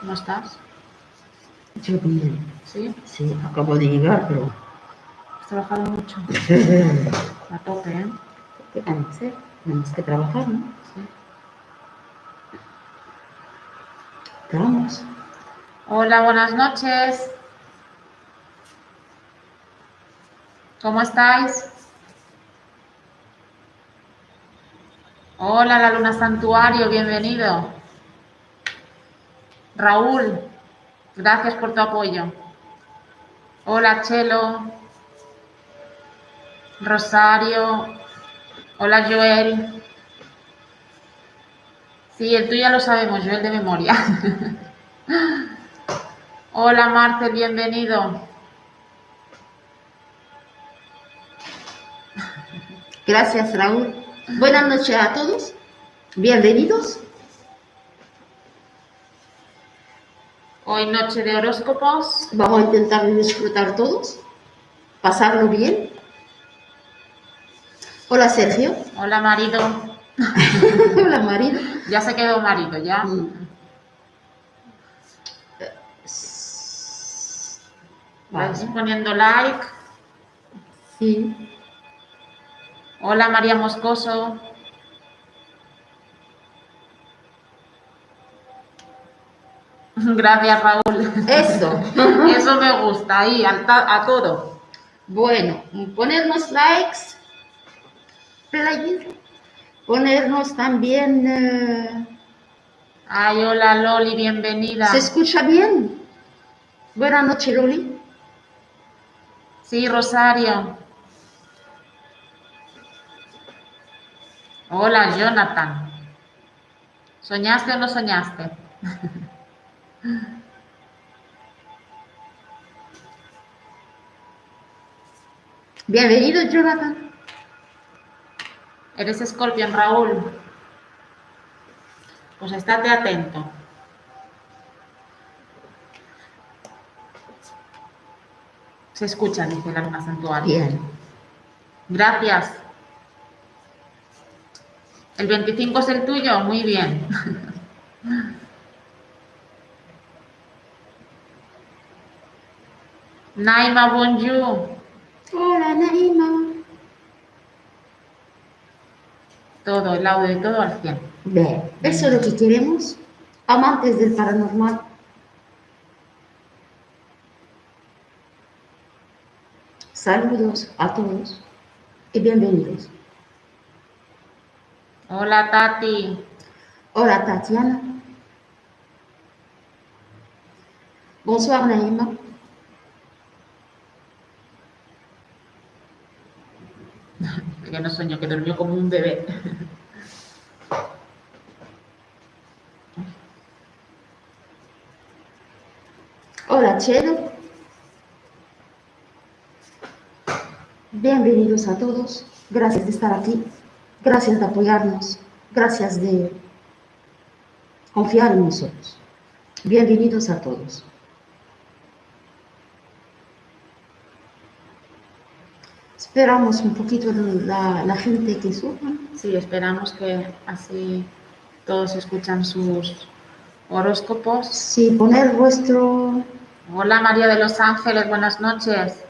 ¿Cómo estás? sí, yo bien. ¿Sí? Sí, acabo de llegar, pero... ¿Has trabajado mucho? A tope, ¿eh? ¿Qué van a hacer? Tenemos que trabajar, ¿no? Sí. Vamos. Hola, buenas noches. ¿Cómo estáis? Hola, la Luna Santuario, bienvenido. Raúl, gracias por tu apoyo. Hola, Chelo. Rosario. Hola, Joel. Sí, el tuyo ya lo sabemos, Joel de memoria. Hola, Marcel, bienvenido. Gracias, Raúl. Buenas noches a todos. Bienvenidos. Hoy noche de horóscopos. Vamos a intentar disfrutar todos. Pasarlo bien. Hola, Sergio. Hola, marido. Hola, marido. Ya se quedó marido, ya. Mm. Vais poniendo like. Sí. Hola, María Moscoso. Gracias, Raúl. Eso. Eso me gusta, ahí, a todo. Bueno, ponernos likes, play, ponernos también. eh, Ay, hola, Loli, bienvenida. ¿Se escucha bien? Buenas noches, Loli. Sí, Rosario. Hola, Jonathan. ¿Soñaste o no soñaste? Bienvenido, Jonathan. Eres Scorpion, Raúl. Pues estate atento. Se escucha, dice la luna santuario. Bien. Gracias. ¿El 25 es el tuyo? Muy bien. Naima, bonjour. Hola, Naima. Todo, el audio y todo al 100. Bien, eso es lo que queremos. Amantes del paranormal. Saludos a todos y bienvenidos. Hola, Tati. Hola, Tatiana. Bonsoir, Naïma. Que no sueño, que durmió como un bebé. Hola, Chelo. Bienvenidos a todos. Gracias de estar aquí. Gracias de apoyarnos. Gracias de confiar en nosotros. Bienvenidos a todos. Esperamos un poquito la, la gente que suba. Sí, esperamos que así todos escuchan sus horóscopos. Sí, poner vuestro Hola, María de los Ángeles, buenas noches.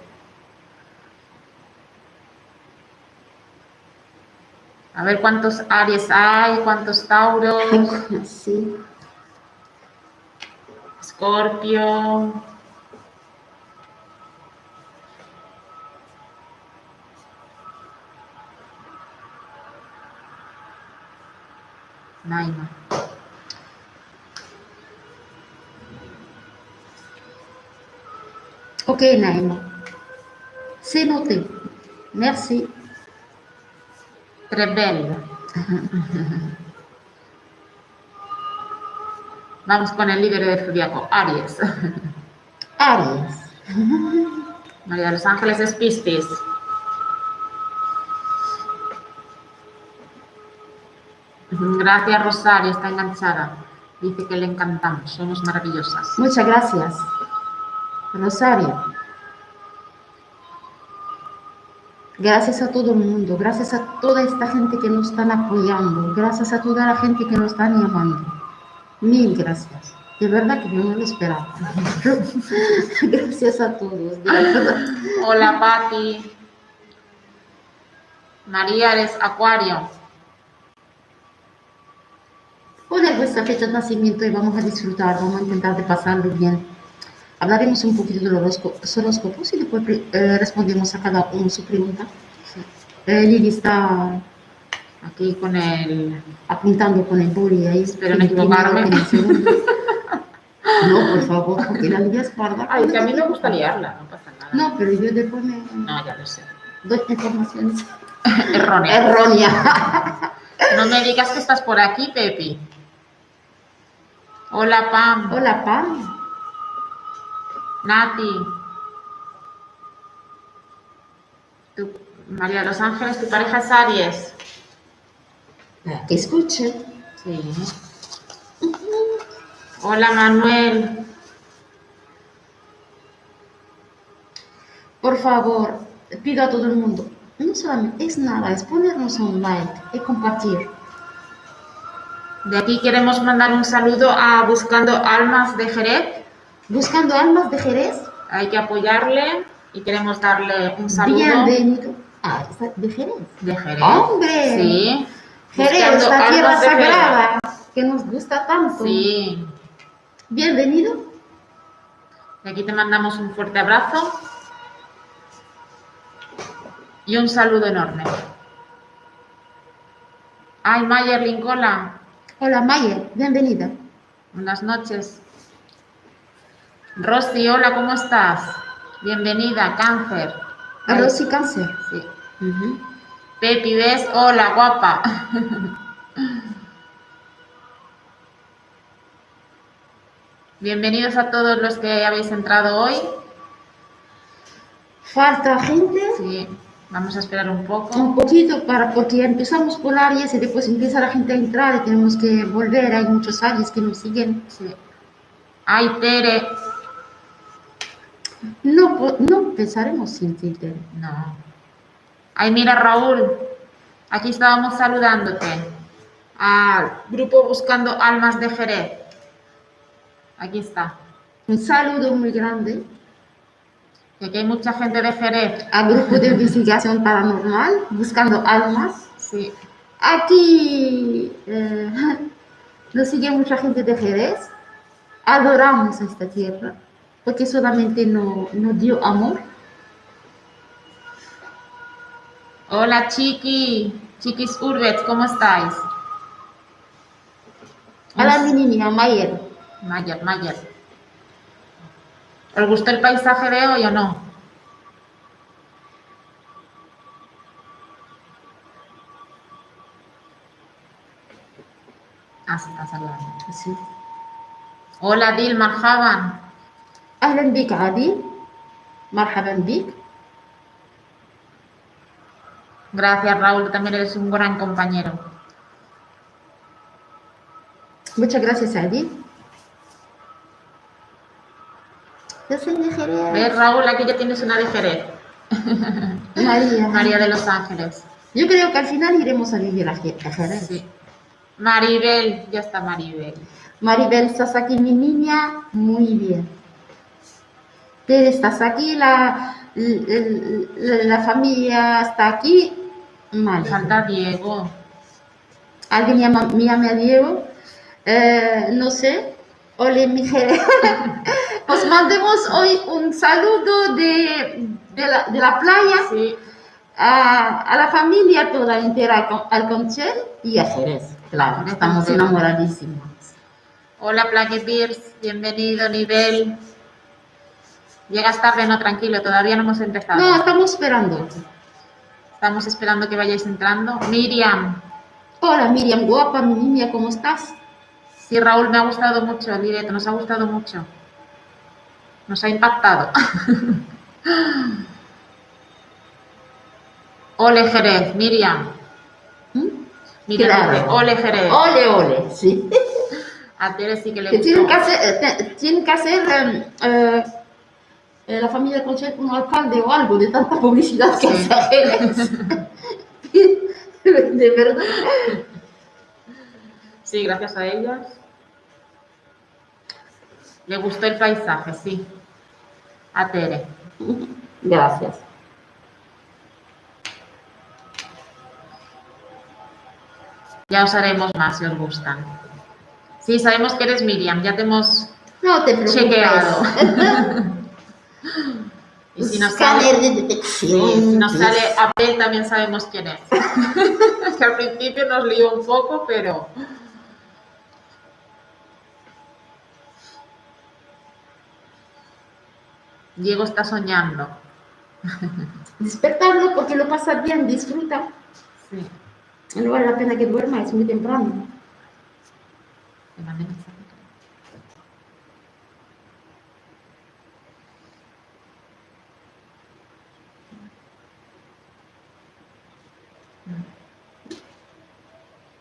A ver cuántos Aries hay, cuántos Tauros, sí, Escorpio. Naima. Ok, Naïma. C'est noté. Merci. Belle. Vamos con el líder del zodiaco, Aries. Aries. María de los Ángeles es Piscis. Gracias, Rosario, está enganchada. Dice que le encantamos, somos maravillosas. Muchas gracias. Rosario. Gracias a todo el mundo, gracias a toda esta gente que nos están apoyando, gracias a toda la gente que nos están llamando. Mil gracias. De verdad que no me lo esperaba. gracias a todos. Hola, Pati. María, eres Acuario. Poner vuestra fecha de nacimiento y vamos a disfrutar, vamos a intentar de pasarlo bien. Hablaremos un poquito de los horóscopos y después eh, respondemos a cada uno su pregunta. Eh, Lili está Aquí con el. apuntando con el boli ahí. Espero no equivocarme. No, por favor, porque la Lili es parda. Ay, que a mí me gusta liarla, no pasa nada. No, pero yo después me No, ya lo sé. doy informaciones Errónea. erróneas. No me digas que estás por aquí, Pepi. Hola, Pam. Hola, Pam. Nati. Tu- María de los Ángeles, tu pareja es Aries. Que escuche. Sí. Hola, Manuel. Por favor, pido a todo el mundo, no solamente es nada, es ponernos un like y compartir. De aquí queremos mandar un saludo a Buscando Almas de Jerez. Buscando almas de Jerez, Hay que apoyarle y queremos darle un saludo bienvenido. Ah, de Jerez. de Jerez. ¡Hombre! Sí. Jerez, esta tierra sagrada que nos gusta tanto. Sí. Bienvenido. De aquí te mandamos un fuerte abrazo y un saludo enorme. Ay, Mayer Lincola, Hola, Mayer, bienvenida. buenas noches. Rosy, hola, ¿cómo estás? Bienvenida, cáncer. Ay, Arroz y cáncer. sí. Ujú. Pepi, ¿ves? Hola, guapa. Bienvenidos a todos los que habéis entrado hoy. Falta gente, Sí, vamos a esperar un poco. un poquito, para, porque empezamos por Aries y después empieza la gente a entrar y tenemos que volver. Hay muchos Aries que nos siguen. Sí. Ay, Tere. No, no empezaremos sin Twitter. No. Ay, mira, Raúl. Aquí estábamos saludándote. Al grupo Buscando Almas de Jerez. Aquí está. Un saludo muy grande Y aquí hay mucha gente de Jerez. al grupo de investigación paranormal, buscando almas. Sí. Aquí eh, nos sigue mucha gente de Jerez. Adoramos esta tierra, porque solamente no- nos dio amor. Hola, Chiqui. Chiquis Urbets, ¿cómo estáis? A la mi niña Mayer. Mayer, Mayer. ¿Os gustó el paisaje de hoy o no? Ah, se está saludando. Sí. Hola, Dil, marhaban. أهلا بك عادل مرحبا بك Gracias, Raúl, tú también eres un gran compañero. muchas gracias Adil yo soy de Jerez ¿Ves, Raúl? Aquí ya tienes una de Jerez. María María de los Ángeles. yo creo que al final iremos a vivir a Je- a Jerez Sí. Maribel, ya está Maribel. Maribel estás aquí mi niña muy bien Estás aquí la, la familia está aquí Vale. Falta Diego. alguien llama, me llame a Diego Eh, no sé Ole mi Jerez os mandemos hoy un saludo de, de, la, de la playa Sí. a, a la familia toda entera, al Conchel y a Jerez. Claro, estamos enamoradísimos. Hola, Plaque Pierce. Bienvenido, nivel. Llegas tarde, no, tranquilo, todavía no hemos empezado. No, estamos esperando. Estamos esperando que vayáis entrando. Miriam. Hola Miriam, guapa, mi niña, ¿cómo estás? Sí, Raúl, me ha gustado mucho el directo, nos ha gustado mucho. Nos ha impactado. Ole Jerez, Miriam. ¿Mm? Miriam Claro. ole Jerez. Ole, ole, sí. A Tere sí que le Que tienen que hacer, eh, te- tienen que hacer eh, eh, eh, la familia Crochet un alcalde o algo de tanta publicidad que Sí. hace. de verdad. Sí, gracias a ellas. Le gustó el paisaje, sí. A Tere. Gracias. Ya os haremos más si os gustan. Sí, sabemos que eres Miriam, ya te hemos No te preocupes. chequeado. y si nos sale, de sí, detección. si nos sale Abel también sabemos quién es. que al principio nos lió un poco, pero... Diego está soñando. Despertarlo porque lo pasa bien, disfruta. Sí. No vale la pena que duerma, es muy temprano. Le mandé mensaje.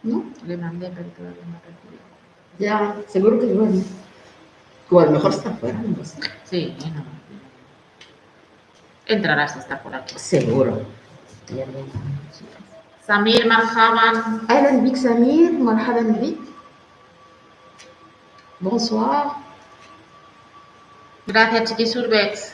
¿No? Le mandé, pero todavía no recibió. Ya, seguro que duerme. O a lo mejor está fuera, no sé. Sí, no. Entrará si está por aquí. Seguro. Ya bien. Samir Marhaban, أهلا بك سمير مرحبا بك Bonsoir. gracias Chiquisurbex.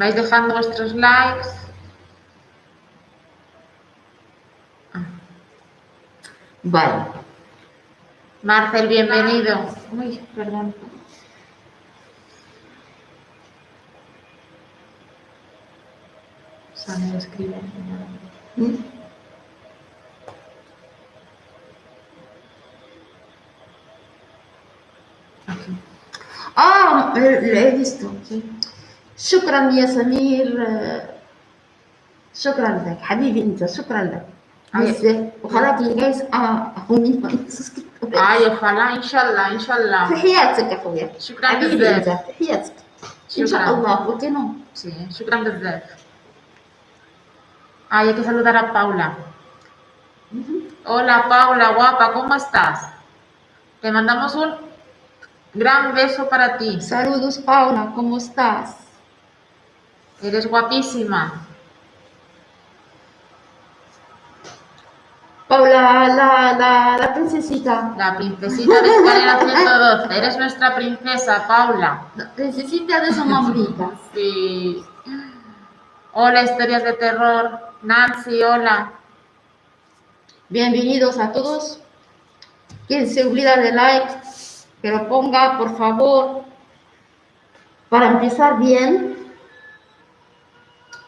Vais dejando vuestros likes. Vale. Marcel, bienvenido. Uy, perdón. Samir escribe. ¿Mm? Aquí. Ah, eh, lo he visto. Sí. شكرا يا سمير آه، شكرا لك حبيبي انت شكرا لك أي. بزاف وخلاك جايز اه اخوي Ay, ojalá, inshallah, inshallah. في حياتك اخويا شكرا حبيبي انت بزاف. في حياتك ان شاء شكرا. الله وكنو Sí, shukran بزاف. Ay, hay que saludar a Paula. Hola Paula, guapa, ¿cómo estás? Te mandamos un gran beso para ti. Saludos Paula, ¿cómo estás? Eres guapísima. Paula, la, la, la princesita, La princesita de escalera 112. Eres nuestra princesa, Paula. la princesita de Somambrita. Sí. Hola, historias de terror. Nancy, hola. Bienvenidos a todos. Quien se olvida de like, que lo ponga, por favor, para empezar bien.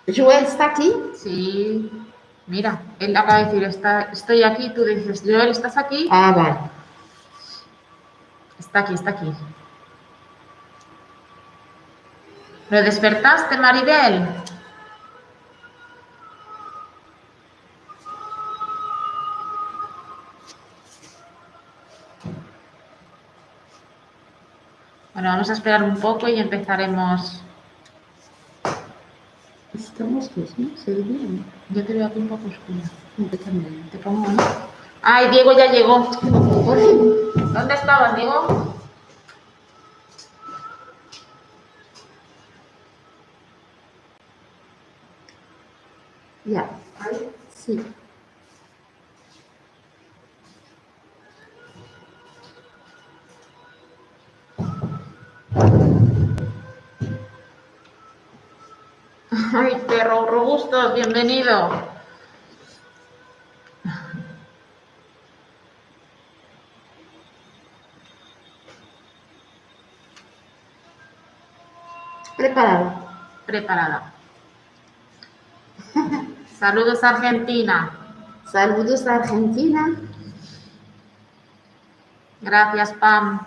Joel está aquí. Sí. Mira, él acaba de decir, está, estoy aquí, tú dices, Joel, ¿estás aquí? Ah, vale. Está aquí, está aquí. ¿Lo despertaste, Maribel? Bueno, vamos a esperar un poco y empezaremos. Estamos dos, ¿no? Se ve bien. Yo te veo un poco oscura. Yo también. Te pongo, ¿no? Ay, Diego ya llegó. ¿Dónde estabas, Diego? Ya. Sí. Ay, perro robustos, bienvenido. Preparado. Preparada. Saludos Argentina. Saludos Argentina. Gracias, Pam.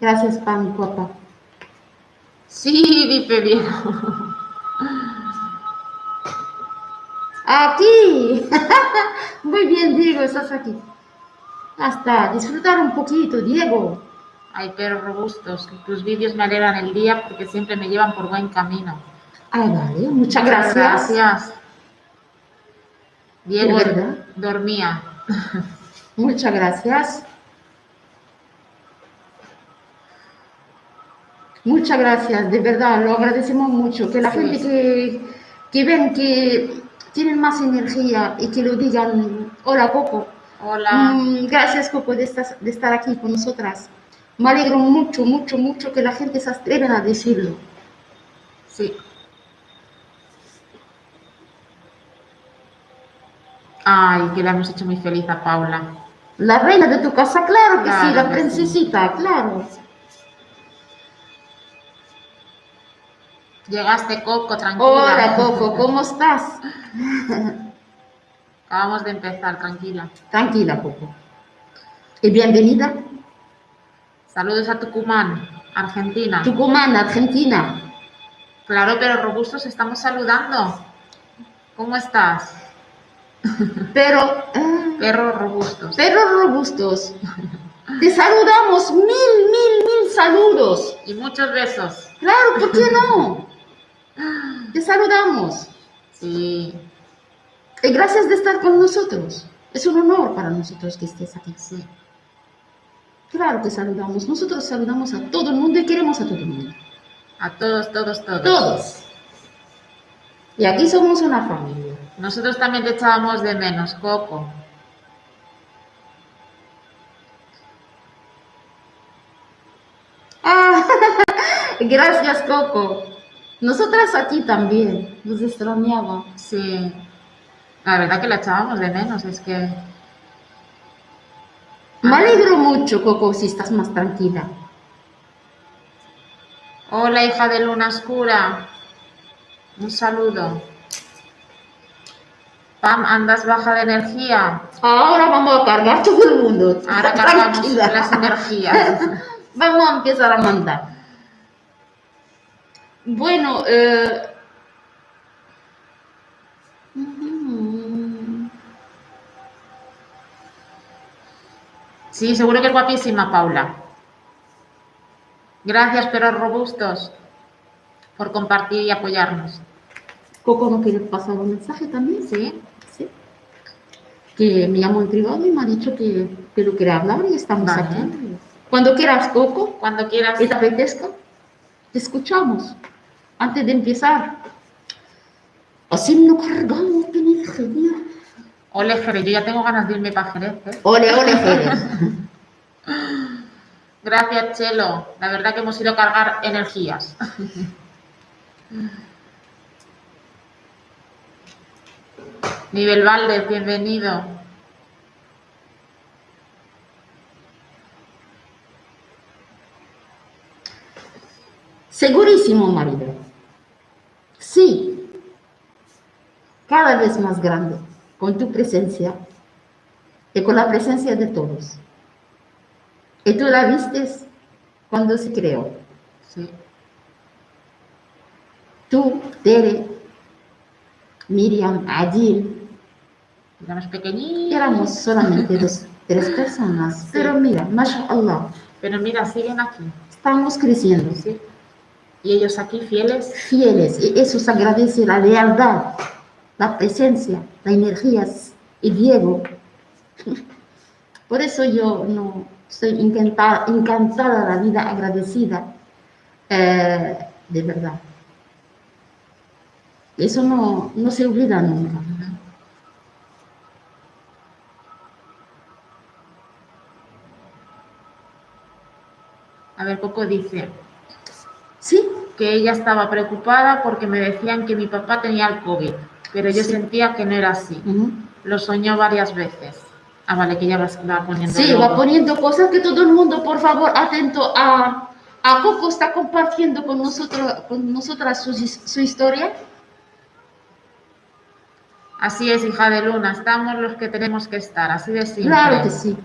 Gracias, Pam Copa. Sí, dice bien. Aquí. Muy bien, Diego, estás aquí. Hasta disfrutar un poquito, Diego. Ay, perros robustos. Tus vídeos me alegran el día porque siempre me llevan por buen camino. Ah, vale, muchas Muchas gracias. gracias. Diego. Dormía. Muchas gracias. Muchas gracias, de verdad, lo agradecemos mucho. Que la gente que, que ven que tienen más energía y que lo digan, hola Coco. Hola. Mm, gracias Coco de estar, de estar aquí con nosotras. Me alegro mucho, mucho, mucho que la gente se atreven a decirlo. Sí. Ay, que la hemos hecho muy feliz a Paula. La reina de tu casa, claro que sí, la que sí. princesita, claro. Llegaste, Coco, tranquila. Hola Coco, ¿cómo estás? Acabamos de empezar, tranquila. Tranquila Coco. Y bienvenida. Saludos a Tucumán, Argentina. Tucumán, Argentina. Claro, pero robustos estamos saludando. ¿Cómo estás? Pero, ah, Perros robustos. perros robustos, te saludamos, mil, mil, mil saludos. Y muchos besos. Claro, ¿por qué no? Te saludamos. Sí, Y gracias de estar con nosotros. Es un honor para nosotros que estés aquí. sí. Claro que saludamos. Nosotros saludamos a todo el mundo y queremos a todo el mundo. A todos, todos, todos. Todos. Y aquí somos una familia. Nosotros también te echábamos de menos, Coco. Ah, gracias, Coco. Nosotras aquí también. Nos extrañaba. Sí. La verdad que la echábamos de menos, es que... Me alegro mucho, Coco, si estás más tranquila. Hola, hija de luna oscura. Un saludo. Pam, andas baja de energía. Ahora vamos a cargar todo el mundo. Ahora cargamos Tranquila. las energías. Vamos a empezar a mandar. Bueno, eh... Sí, seguro que es guapísima, Paula. Gracias, perros robustos, por compartir y apoyarnos. Coco no quiere pasar un mensaje también, ¿Sí? ¿sí? Que me llamó en privado y me ha dicho que, que lo quiere hablar y estamos Vale. aquí. Cuando quieras, Coco, Cuando quieras. y te apetezca, te escuchamos. Antes de empezar. Así no cargamos de energía. Ole, Jerez, yo ya tengo ganas de irme para Jerez. ¿eh? Ole, ole, Jerez. Gracias, Chelo. La verdad que hemos ido a cargar energías. Nivel Valdez, bienvenido. Segurísimo, marido. Sí. Cada vez más grande, con tu presencia y con la presencia de todos. Y tú la vistes cuando se creó. Sí. Tú, Tere, Miriam, Adil, Éramos pequeñitos. éramos solamente dos, tres personas. Pero mira, mashallah, Pero mira, siguen aquí. estamos creciendo. Sí. Y ellos aquí fieles. fieles y eso se agradece la lealtad, la presencia, la energía y Diego. Por eso yo no estoy encantada, encantada de la vida, agradecida, eh, de verdad. Eso no, no se olvida nunca. A ver, Coco dice Sí, que ella estaba preocupada porque me decían que mi papá tenía el COVID, pero yo Sí. sentía que no era así. ujú. Lo soñó varias veces. Ah, vale, que ya va, poniendo. sí, va poniendo cosas que todo el mundo, por favor, atento a, a Coco está compartiendo con nosotros, con nosotras su, su historia. Así es, hija de luna, estamos los que tenemos que estar, así de simple. Claro que sí.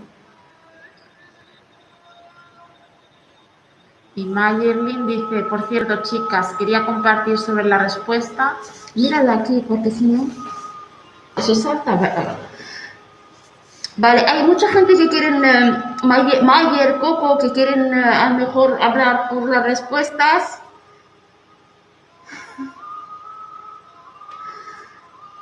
Y Mayerlin dice, por cierto, chicas, quería compartir sobre la respuesta. Mírala aquí, porque si no, eso salta. va- Vale, hay mucha gente que quieren, eh, Mayer, Mayer, Coco, que quieren eh, a lo mejor hablar por las respuestas.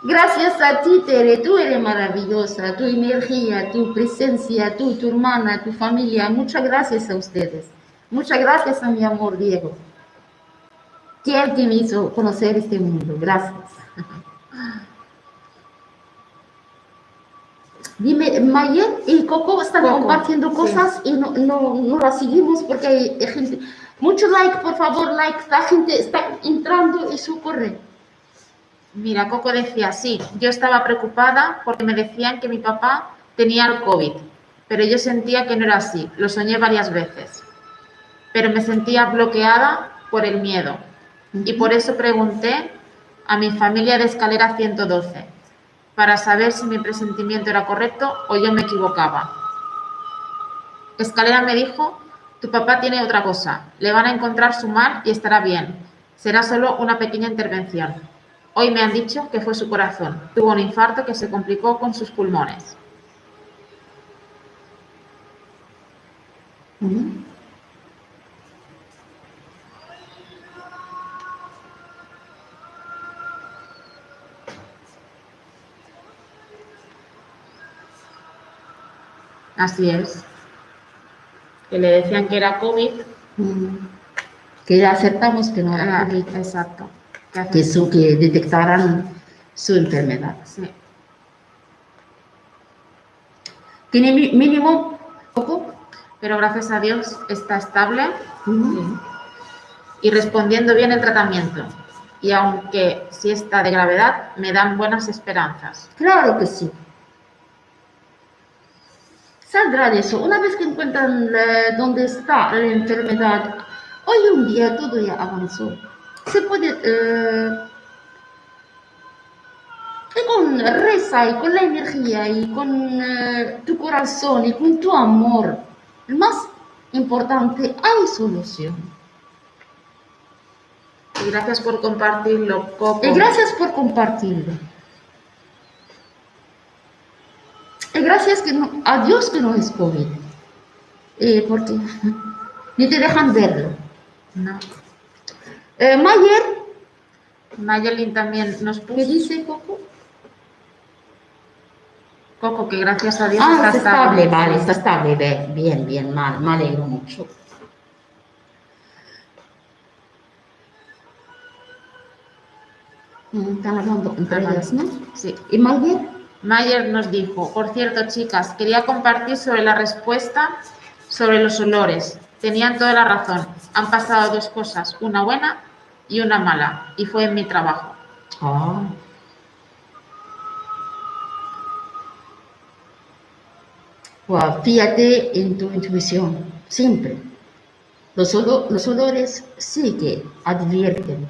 Gracias a ti, Tere, tú eres maravillosa, tu energía, tu presencia, tú, tu hermana, tu familia. Muchas gracias a ustedes. Muchas gracias a mi amor, Diego. Que me hizo conocer este mundo. Gracias. Dime, Mayer y Coco están Coco, compartiendo sí. cosas y no, no, no las seguimos porque hay hay gente. Mucho like, por favor, like. La gente está entrando y socorre. Mira, Coco decía, sí, yo estaba preocupada porque me decían que mi papá tenía el COVID, pero yo sentía que no era así, lo soñé varias veces, pero me sentía bloqueada por el miedo y por eso pregunté a mi familia de escalera 112 para saber si mi presentimiento era correcto o yo me equivocaba. Escalera me dijo, tu papá tiene otra cosa, le van a encontrar su mal y estará bien, será solo una pequeña intervención. Hoy me han dicho que fue su corazón. Tuvo un infarto que se complicó con sus pulmones. Así es. Que le decían que era COVID. Mm. Que ya aceptamos que no era Ah, COVID, exacto. Que su, que detectaran su enfermedad. Sí. ¿Tiene mínimo poco? Pero gracias a Dios está estable y respondiendo bien el tratamiento. Y aunque sí está de gravedad, me dan buenas esperanzas. Claro que sí. Saldrá de eso. Una vez que encuentran eh, dónde está la enfermedad, hoy un día todo ya avanzó. Se puede... eh, y con reza y con la energía y con eh, tu corazón y con tu amor, lo más importante, hay solución. Y gracias por compartirlo, Coco. Y gracias por compartirlo. Y gracias que no- a Dios que no es COVID. Eh, porque ni te dejan verlo. No. Eh, Mayer, Mayelin también nos ¿qué puso. dice Coco? Coco, que gracias a Dios Ah, está estable, estable. vale, está estable, ve, bien, bien, mal, me alegro mucho. Mm, Están hablando entre ellas, ¿no? Sí. ¿Y Mayer? Mayer nos dijo, por cierto, chicas, quería compartir sobre la respuesta sobre los olores. Tenían toda la razón. Han pasado dos cosas, una buena y una mala, y fue en mi trabajo. Wow, fíjate en tu intuición, siempre. Los olores sí que advierten.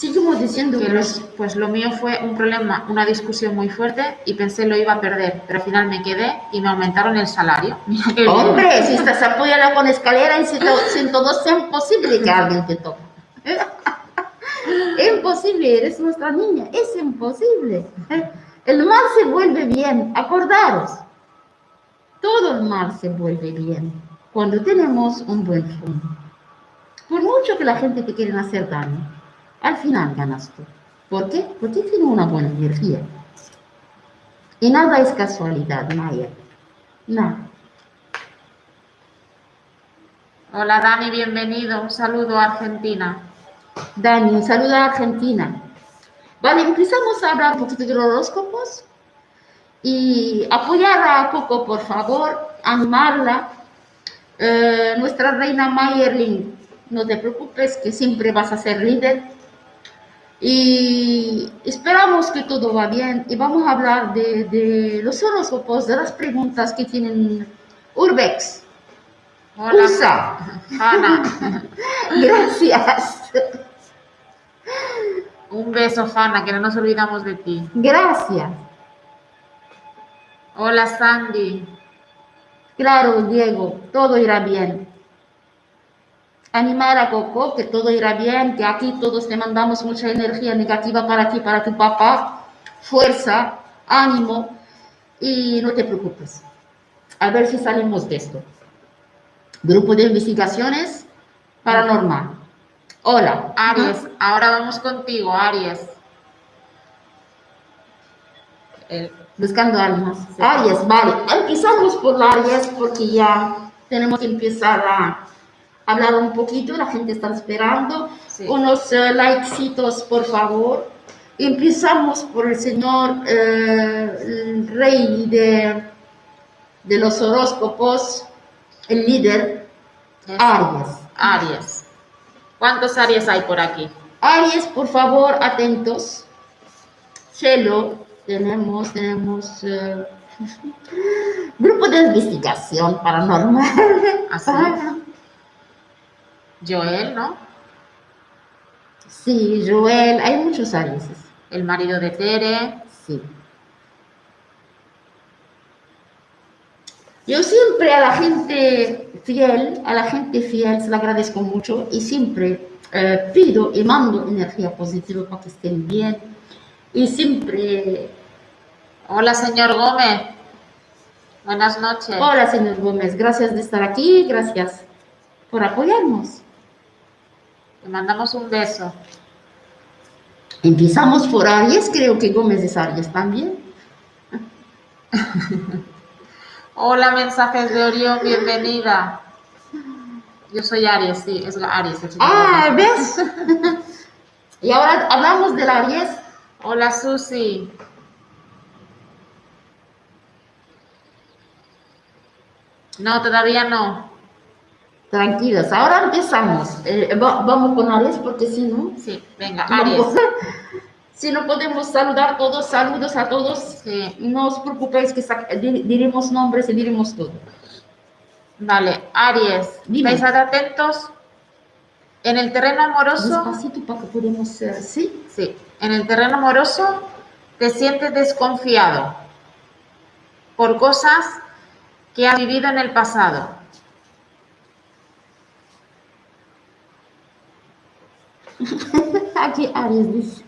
Seguimos diciendo Que los- pues lo mío fue un problema, una discusión muy fuerte y pensé lo iba a perder, pero al final me quedé y me aumentaron el salario. Hombre, si estás apoyada con escalera en 102 es imposible que alguien te toque. Imposible, eres nuestra niña, es imposible. El mal se vuelve bien, acordaros. Todo el mal se vuelve bien cuando tenemos un buen fondo. Por mucho que la gente te quiera hacer daño, al final ganas tú. ¿Por qué? Porque tiene una buena energía. Y nada es casualidad, Maya. Nada. Hola Dani, bienvenido. Un saludo a Argentina. Dani, un saludo a Argentina. Vale, empezamos a hablar un poquito de los horóscopos y apoyar a Coco, por favor, animarla. Eh, nuestra reina Mayerling, no te preocupes, que siempre vas a ser líder. Y esperamos que todo va bien y vamos a hablar de, de los horóscopos, de las preguntas que tienen Urbex. Hola, USA. Hanna. Gracias. Un beso, Hanna, que no nos olvidamos de ti. Gracias. Hola, Sandy. Claro, Diego, todo irá bien. Animar a Coco, que todo irá bien, que aquí todos te mandamos mucha energía negativa para ti, para tu papá. Fuerza, ánimo y no te preocupes. A ver si salimos de esto. Grupo de investigaciones paranormal. Hola. Aries, ahora vamos contigo, Aries. El- Buscando almas. Sí. Aries, vale. Empezamos por Aries porque ya tenemos que empezar a hablar un poquito. La gente está esperando. Sí. Unos likecitos, por favor. Empezamos por el señor eh, el rey de, de los horóscopos, el líder, es- Aries. Aries. ¿Cuántos Aries hay por aquí? Aries, por favor, atentos. Cielo, tenemos, tenemos eh, grupo de investigación paranormal. Así. Joel, ¿no? Sí, Joel, hay muchos Aries. El marido de Tere. Sí. Yo siempre a la gente fiel, a la gente fiel se la agradezco mucho y siempre eh, pido y mando energía positiva para que estén bien. Y siempre Hola, señor Gómez. Buenas noches. Hola, señor Gómez, gracias de estar aquí, gracias por apoyarnos. Te mandamos un beso. Empezamos por Aries, creo que Gómez es Aries también. Hola, mensajes de Orión, bienvenida. Yo soy Aries, sí, es Aries. el señor Ah. ¿ves? y ahora hablamos del Aries. Hola, Susi. No, todavía no. Tranquilos, ahora empezamos. Eh, va- vamos con Aries porque si no, Sí, venga, Aries. si no podemos saludar todos, saludos a todos. Sí, No os preocupéis que diremos nombres y diremos todo. vale, Aries. Dime. ¿Estáis atentos? En el terreno amoroso, Despacito para que podamos... eh, ¿Sí? sí, en el terreno amoroso te sientes desconfiado por cosas que has vivido en el pasado. Aquí Aries dice.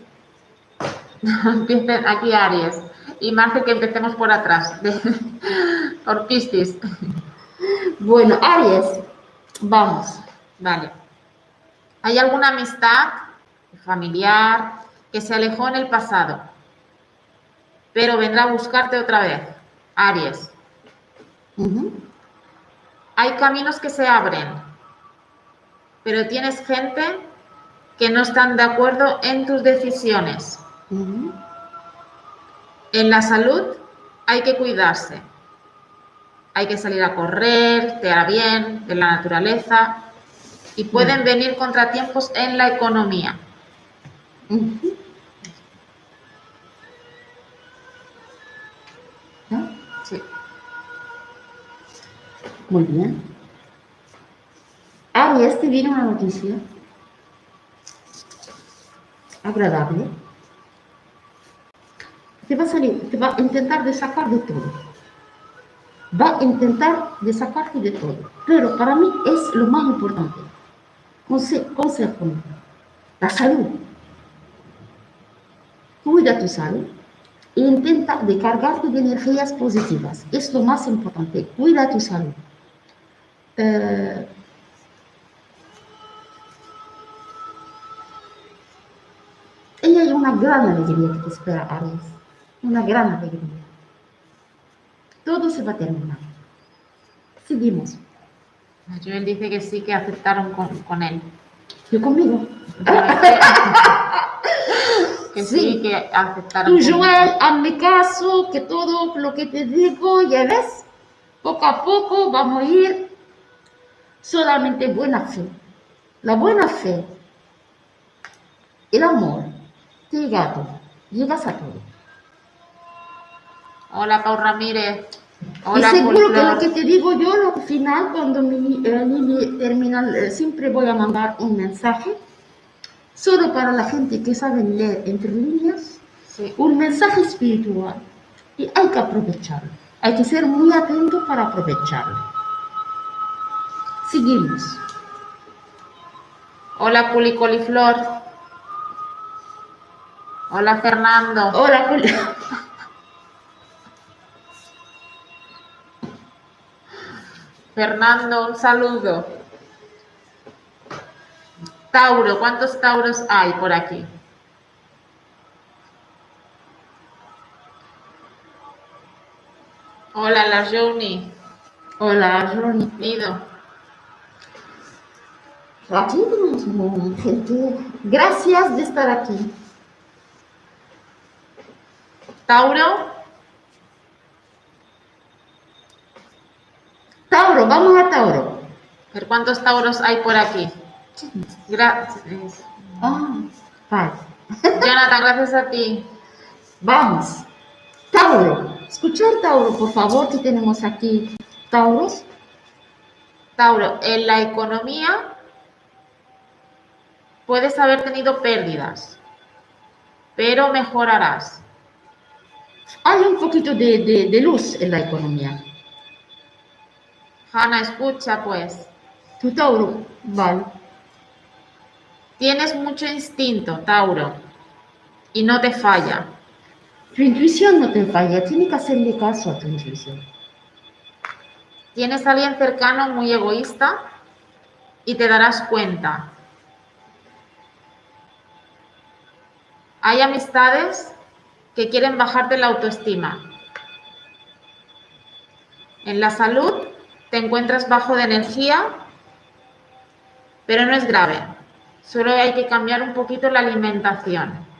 Aquí Aries. Y Marce que empecemos por atrás, de- por Piscis. Bueno, Aries, vamos. Vale. ¿Hay alguna amistad familiar que se alejó en el pasado, pero vendrá a buscarte otra vez? Aries. Hay caminos que se abren, pero tienes gente que no están de acuerdo en tus decisiones. En la salud hay que cuidarse. Hay que salir a correr, te hará bien, de la naturaleza. Y pueden venir contratiempos en la economía. ¿Ya? Sí. Muy bien. Aries, te viene una noticia agradable. Te va a salir, te va a intentar sacar de todo. Va a intentar de sacarte de todo. Pero para mí es lo más importante. Conse- consejo, la salud. Cuida tu salud e intenta de cargarte de energías positivas. Es lo más importante. Cuida tu salud. Eh, y hay una gran alegría que te espera, Aries. Una gran alegría. Todo se va a terminar. Seguimos. Joel dice que sí, que aceptaron con, con él. Yo conmigo. que sí, Sí. que aceptaron. Tú. Joel, hazme caso, que todo lo que te digo, ya ves, poco a poco vamos a ir solamente buena fe. La buena fe, el amor, a todo, llegas a todo. Hola, Pau Ramírez. Hola, y seguro que lo que te digo yo, al final, cuando mi eh, termina, eh, siempre voy a mandar un mensaje, solo para la gente que sabe leer entre líneas, Sí. un mensaje espiritual y hay que aprovecharlo. Hay que ser muy atento para aprovecharlo. Seguimos. Hola, Culi Coliflor. Hola, Fernando. Hola, Juli- Fernando, un saludo. Tauro, ¿cuántos Tauros hay por aquí? Hola, la Jouni. Hola, Ronnie. Ido. Aquí tenemos gente. Gracias de estar aquí. Tauro, Tauro, vamos a Tauro. a ver cuántos Tauros hay por aquí. Gracias. Ah. Jonathan, gracias a ti. Vamos. Tauro. Escuchar Tauro, por favor, que tenemos aquí. Tauros. Tauro, en la economía puedes haber tenido pérdidas, pero mejorarás. Hay un poquito de, de- de luz en la economía. Hanna, escucha pues. Tu Tauro, vale. Tienes mucho instinto, Tauro, y no te falla. Tu intuición no te falla, tiene que hacerle caso a tu intuición. Tienes a alguien cercano muy egoísta y te darás cuenta. Hay amistades que quieren bajarte la autoestima. En la salud te encuentras bajo de energía, pero no es grave. Solo hay que cambiar un poquito la alimentación.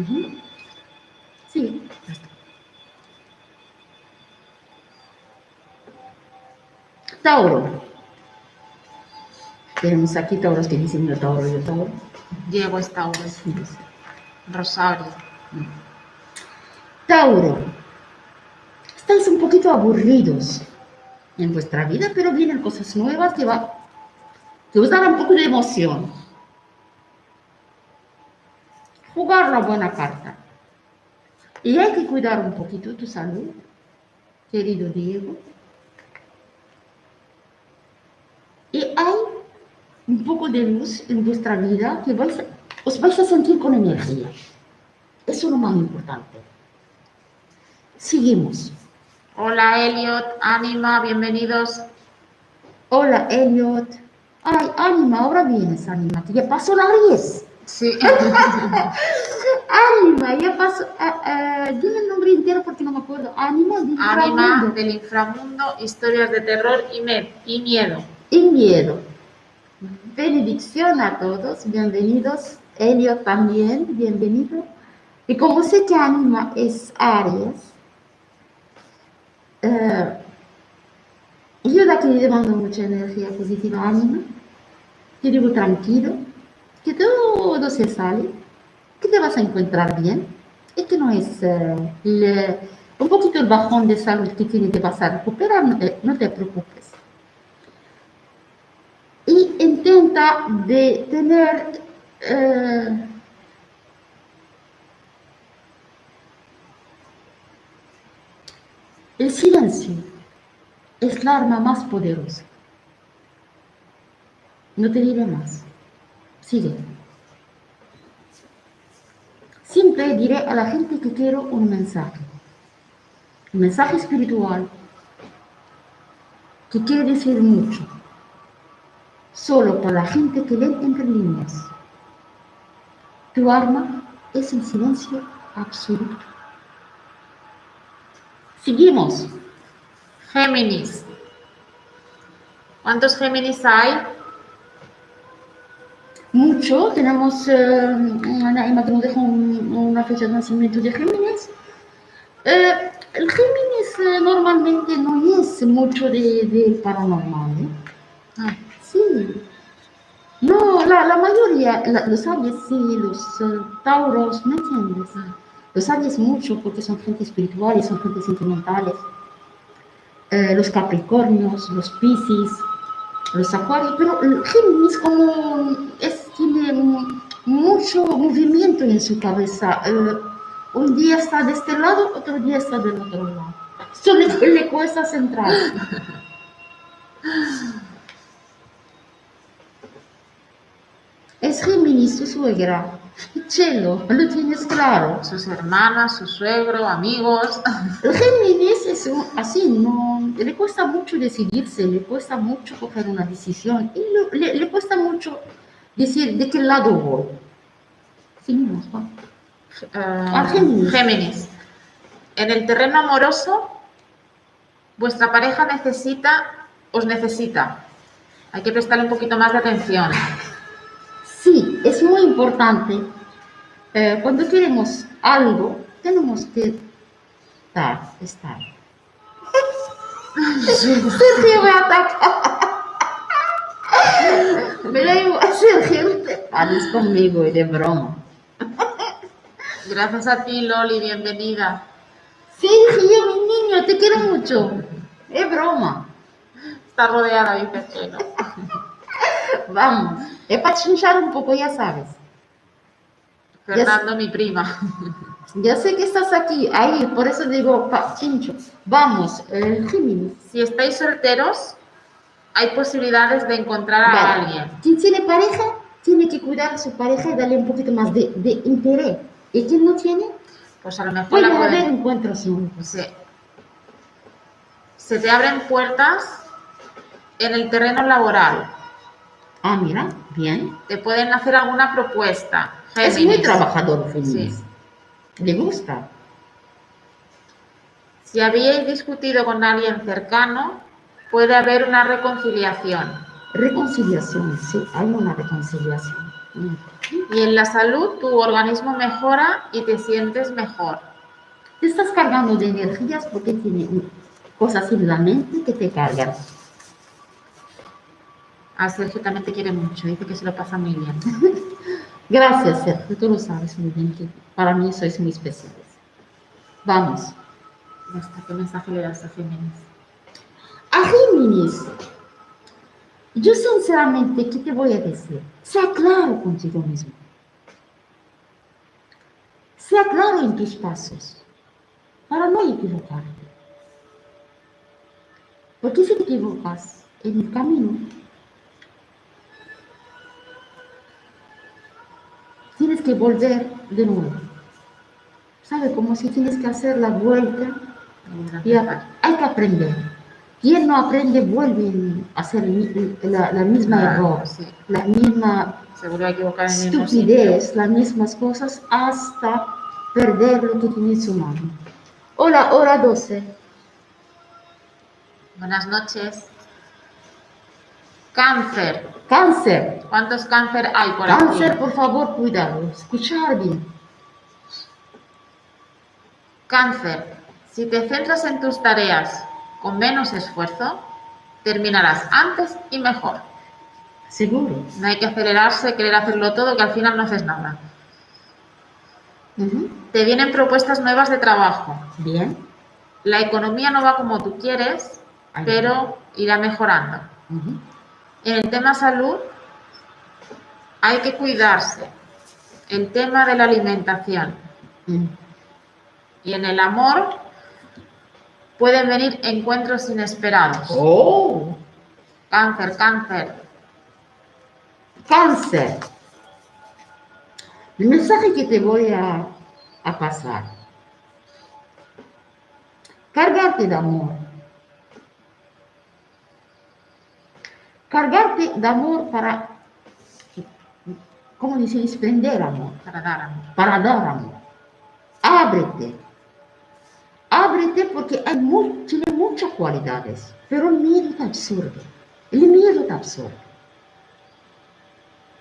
Ujú. Sí, ya está. Tauro. Tenemos aquí Tauros que dicen yo Tauro, yo Tauro. Diego es Tauro, Sí, sí. Rosario. Tauro. Estáis un poquito aburridos en vuestra vida, pero vienen cosas nuevas que, va, que os darán un poco de emoción. La buena carta. Y hay que cuidar un poquito tu salud, querido Diego. Y hay un poco de luz en vuestra vida que vais a- os vais a sentir con energía. Eso es lo más importante. Seguimos. Hola Elliot, Anima, bienvenidos. Hola, Elliot. Ay, Anima, ahora vienes, Anima, ya pasó la 10. Sí. Anima, ya pasó. ah, ah, dime el nombre entero porque no me acuerdo. Anima, de Anima inframundo. del inframundo, historias de terror y, me- y miedo. y miedo. Benedicción a todos, bienvenidos. Elliot también, bienvenido. Y como sé que Anima es Aries, eh, yo de aquí le mando mucha energía positiva a Anima. Te digo tranquilo, que todo se sale, que te vas a encontrar bien y que no es eh, un poquito el bajón de salud que tiene que pasar a recuperar, no te- no te preocupes y intenta de tener eh, el silencio es la arma más poderosa. No te diré más. Sigue. Siempre diré a la gente que quiero un mensaje. Un mensaje espiritual que quiere decir mucho solo para la gente que lee entre líneas. Tu arma es el silencio absoluto. Seguimos. Géminis. ¿Cuántos Géminis hay? Mucho. Tenemos eh, una Emma que nos deja un- una fecha de nacimiento de Géminis. Eh, el Géminis eh, normalmente no es mucho de, de paranormal. ¿eh? Ah, Sí. No, la, la mayoría, la- los Aries sí, los eh, Tauros, ¿me entiendes? Los Aries mucho porque son gente espirituales, son gente sentimentales. Eh, los Capricornios, los Piscis, los Acuarios, pero el Géminis como es, tienen mucho movimiento en su cabeza. Eh, un día está de este lado, otro día está del otro lado. Solo le cuesta centrarse. Es Gemini, su suegra. Chelo, lo tienes claro. Sus hermanas, su suegro, amigos. Géminis es un, así, no, le cuesta mucho decidirse, le cuesta mucho coger una decisión y lo, le, le cuesta mucho decir de qué lado voy. Seguimos, va. Eh, Ah, Géminis. Géminis. En el terreno amoroso, vuestra pareja necesita, os necesita. Hay que prestarle un poquito más de atención. Sí, es muy importante. Eh, cuando queremos algo, tenemos que estar, estar. Sergio me ataca. Me lo digo, Sergio, no te pares conmigo y de broma. Gracias a ti, Loli, bienvenida. Sergio, mi niño, te quiero mucho. Es broma. Está rodeada, dice Chelo. Vamos. Es para chinchar un poco, ya sabes. Fernando, mi prima. Ya sé que estás aquí, ahí, por eso digo, pa- chincho. Vamos, eh, Géminis. Si estáis solteros, hay posibilidades de encontrar a Vale. alguien. Quien tiene pareja, tiene que cuidar a su pareja y darle un poquito más de, de interés. ¿Y quien no tiene? Pues a lo mejor Puede la haber pueden- encuentros únicos. se, se te abren puertas en el terreno laboral. Ah, mira, bien. Te pueden hacer alguna propuesta. Es muy Géminis. trabajador, Géminis. Sí. Le gusta. Si habíais discutido con alguien cercano, puede haber una reconciliación. Reconciliación, sí, hay una reconciliación. Y en la salud, tu organismo mejora y te sientes mejor. Te estás cargando de energías porque tiene cosas en la mente que te cargan. A Sergio también te quiere mucho, dice que se lo pasa muy bien. Gracias, Sergio, tú lo sabes muy bien que para mí sois muy especiales. Vamos. ¿qué mensaje le das a Géminis? A Géminis, yo sinceramente, ¿qué te voy a decir? Sea claro contigo mismo. Sea claro en tus pasos, para no equivocarte. Porque si te equivocas en el camino, tienes que volver de nuevo. ¿Sabe? Como si tienes que hacer la vuelta y hay que aprender. Quien no aprende vuelve a hacer la, la misma Ah, error, sí. la misma estupidez, las mismas cosas hasta perder lo que tiene en su mano. Hola, hora 12. Buenas noches. Cáncer. Cáncer. ¿Cuántos cáncer hay por Cáncer, aquí? por favor, cuidado. Escuchar bien. Cáncer. Si te centras en tus tareas con menos esfuerzo, terminarás antes y mejor. Seguro. No hay que acelerarse, querer hacerlo todo, que al final no haces nada. Te vienen propuestas nuevas de trabajo. Bien. La economía no va como tú quieres, pero irá mejorando. En el tema salud, hay que cuidarse. El tema de la alimentación. Mm. Y en el amor, pueden venir encuentros inesperados. Oh. Cáncer, cáncer. Cáncer. El mensaje que te voy a, a pasar. Cargarte de amor. Cargarte de amor para, ¿cómo dice? Desprender amor, Para dar amor. para dar amor. Ábrete. Ábrete porque hay tiene muchas cualidades, pero el miedo te absorbe. El miedo te absorbe.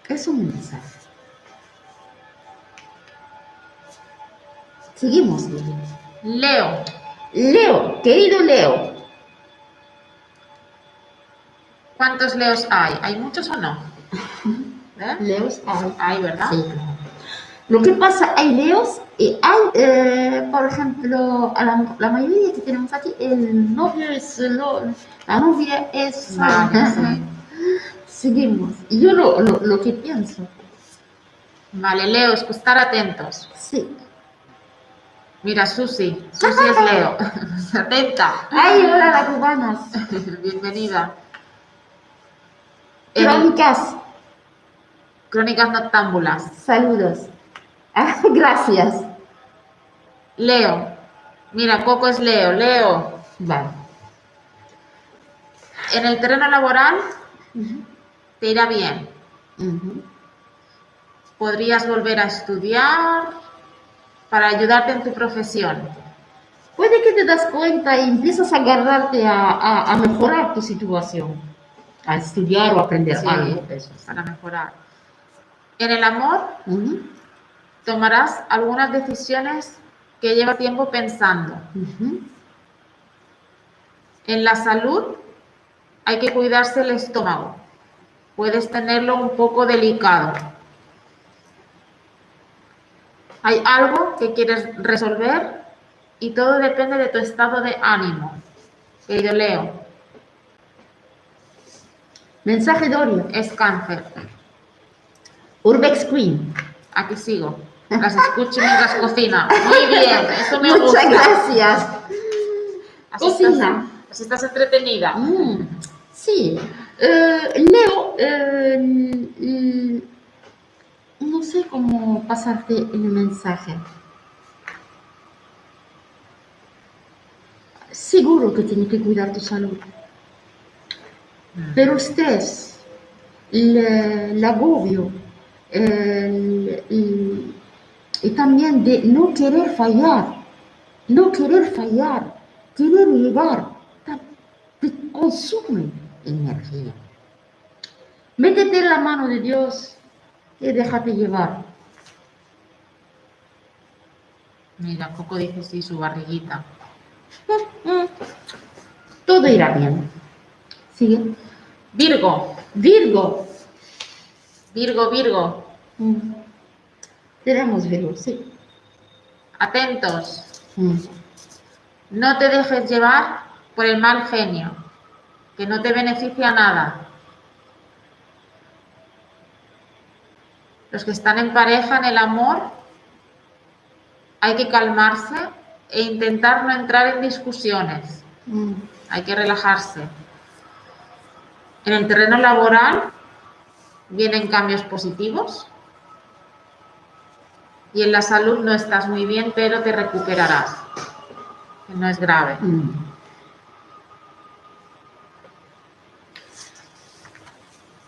Es un mensaje. Seguimos. Leo, Leo, querido Leo, ¿cuántos leos hay? ¿Hay muchos o no? ¿Eh? Leos hay. Hay, ¿verdad? Sí. Lo que pasa, hay leos y hay, eh, por ejemplo, a la, la mayoría que tenemos aquí, el novio es, lo- la novia es... Sí. Seguimos. Y yo lo, lo, lo que pienso, Vale, Leos, pues estar atentos. sí. Mira, Susi. Susi es Leo. Atenta. Ay, hola, las cubanas. Bienvenida. En, Crónicas. Crónicas noctámbulas. Saludos. Gracias. Leo. Mira, Coco es Leo. Leo. Vale. En el terreno laboral te irá bien. Podrías volver a estudiar para ayudarte en tu profesión. Puede que te das cuenta y empiezas a agarrarte a, a- a mejorar tu situación, a estudiar o aprender Sí, algo. Eso para mejorar. En el amor tomarás algunas decisiones que lleva tiempo pensando. En la salud hay que cuidarse el estómago. Puedes tenerlo un poco delicado. Hay algo que quieres resolver y todo depende de tu estado de ánimo. Querido Leo, Mensaje Doria. es cáncer. Urbex Queen. Aquí sigo. Las escucho mientras cocina. Muy bien, eso me Muchas gusta. gracias. Así Cocina. estás, así estás entretenida. Mm, sí. Eh, Leo, eh, mm, no sé cómo pasarte el mensaje. Seguro que tienes que cuidar tu salud. Pero estrés, el, el agobio, el- el- y también de no querer fallar, no querer fallar, querer llegar, te consume energía. Métete en la mano de Dios y déjate llevar. Mira, Coco dice sí, su barriguita. Todo irá bien. Sigue. Virgo, Virgo. Virgo, Virgo. Mm. Tenemos Virgo, sí. Atentos. Mm. No te dejes llevar por el mal genio, que no te beneficia nada. Los que están en pareja, en el amor, hay que calmarse e intentar no entrar en discusiones. Mm. Hay que relajarse. En el terreno laboral vienen cambios positivos y en la salud no estás muy bien, pero te recuperarás. No es grave. Mm.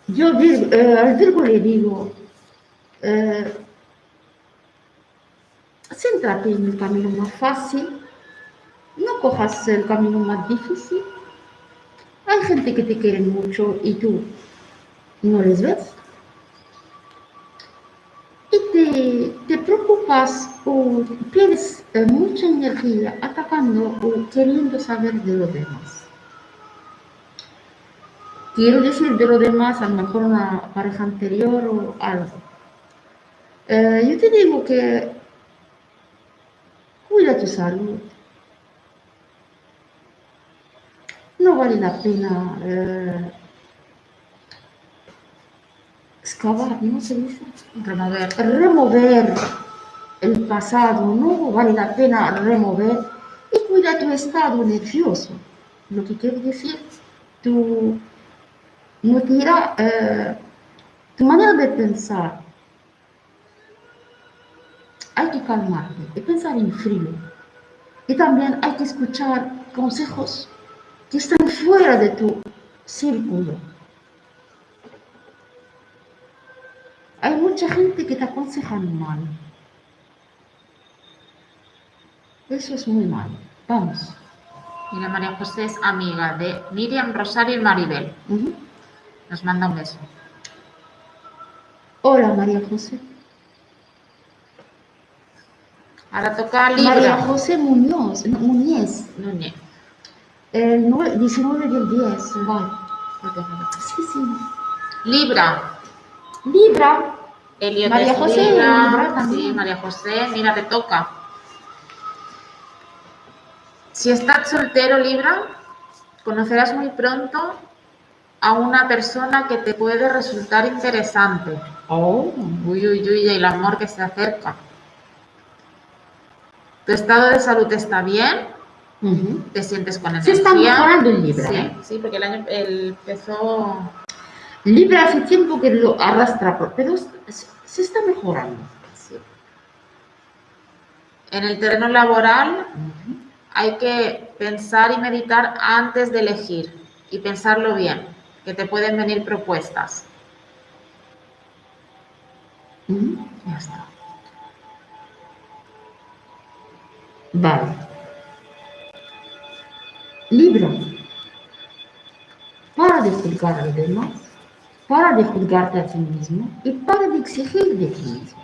Yo eh, al Virgo le digo, eh, céntrate en el camino más fácil, no cojas el camino más difícil. Hay gente que te quiere mucho y tú no les ves. Y te, te preocupas o pierdes eh, mucha energía atacando o queriendo saber de los demás. Quiero decir de lo demás, a lo mejor una pareja anterior o algo. Eh, yo te digo que cuida tu salud. No vale la pena eh, excavar, ¿no se dice? Remover. remover el pasado, no vale la pena remover y cuida tu estado nervioso. Lo que quiere decir, tu, no te irá, eh, tu manera de pensar. Hay que calmarte y pensar en frío. Y también hay que escuchar consejos que están fuera de tu círculo. Hay mucha gente que te aconseja mal. Eso es muy mal. Vamos. Mira, María José es amiga de Miriam, Rosario y Maribel. Nos manda un beso. Hola María José. Ahora toca María Libra. José Muñoz, no, Muñez, Núñez. el nue- 19 del 10. Vale. Sí, sí. Libra. Libra. Elliot María José, Libra. Sí, María José. Mira, te toca. Si estás soltero, Libra, conocerás muy pronto a una persona que te puede resultar interesante. Oh. Uy, uy, uy, el amor que se acerca. Tu estado de salud está bien, te sientes con Se energía. está mejorando Libra. Sí, ¿eh? sí, porque el año el empezó. Libra hace tiempo que lo arrastra, pero se, se está mejorando. Sí. En el terreno laboral hay que pensar y meditar antes de elegir y pensarlo bien, que te pueden venir propuestas. Ya está. Vale. Libra. Para de juzgar a los demás, para de juzgarte a ti mismo y para de exigir de ti mismo.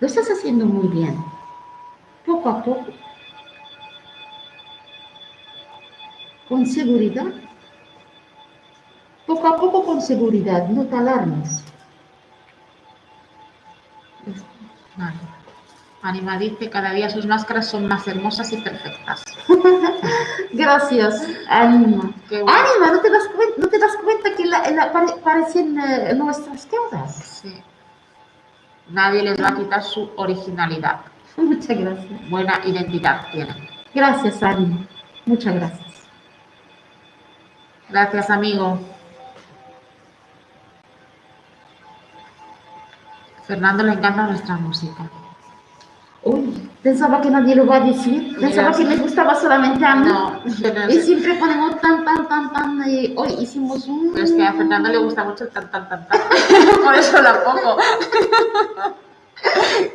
Lo estás haciendo muy bien. Poco a poco. Con seguridad. Poco a poco con seguridad. No te alarmes. Vale. Anima dice, cada día sus máscaras son más hermosas y perfectas. Gracias, Anima. Bueno. Anima, ¿no te das cuenta, no te das cuenta que la, la- pare- parecen eh, nuestras caras? Sí. Nadie les va a quitar su originalidad. Muchas gracias. Buena identidad tienen. Gracias, Anima. Muchas gracias. Gracias, amigo. Fernando le encanta nuestra música. Uy, pensaba que nadie lo va a decir. Pensaba que me gustaba solamente a mí. No, Y siempre ponemos tan, tan, tan, tan. Y hoy hicimos un. pero es que a Fernando le gusta mucho el tan, tan, tan, tan. Por eso la pongo.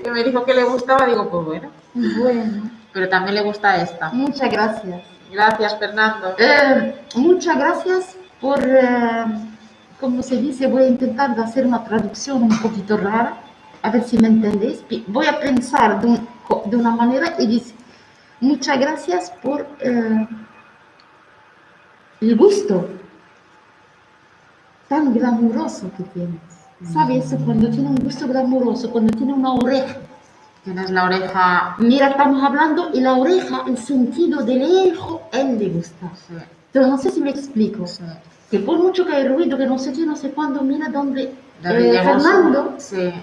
Que me dijo que le gustaba, digo, pues bueno. Bueno, Pero también le gusta esta. muchas gracias. Gracias, Fernando. Eh, muchas gracias por, eh, como se dice, voy a intentar de hacer una traducción un poquito rara, a ver si me entendéis. Voy a pensar de, un- de una manera y dice, muchas gracias por eh, el gusto tan glamuroso que tienes. ¿Sabes? Cuando tiene un gusto glamuroso, cuando tiene una oreja. Tienes la oreja. Mira, estamos hablando y la oreja, el sentido del ojo, él le gusta. Sí, Pero no sé si me explico. sí. Que por mucho que hay ruido, que no sé qué, no sé cuándo, mira dónde eh, Fernando, Sí, eh,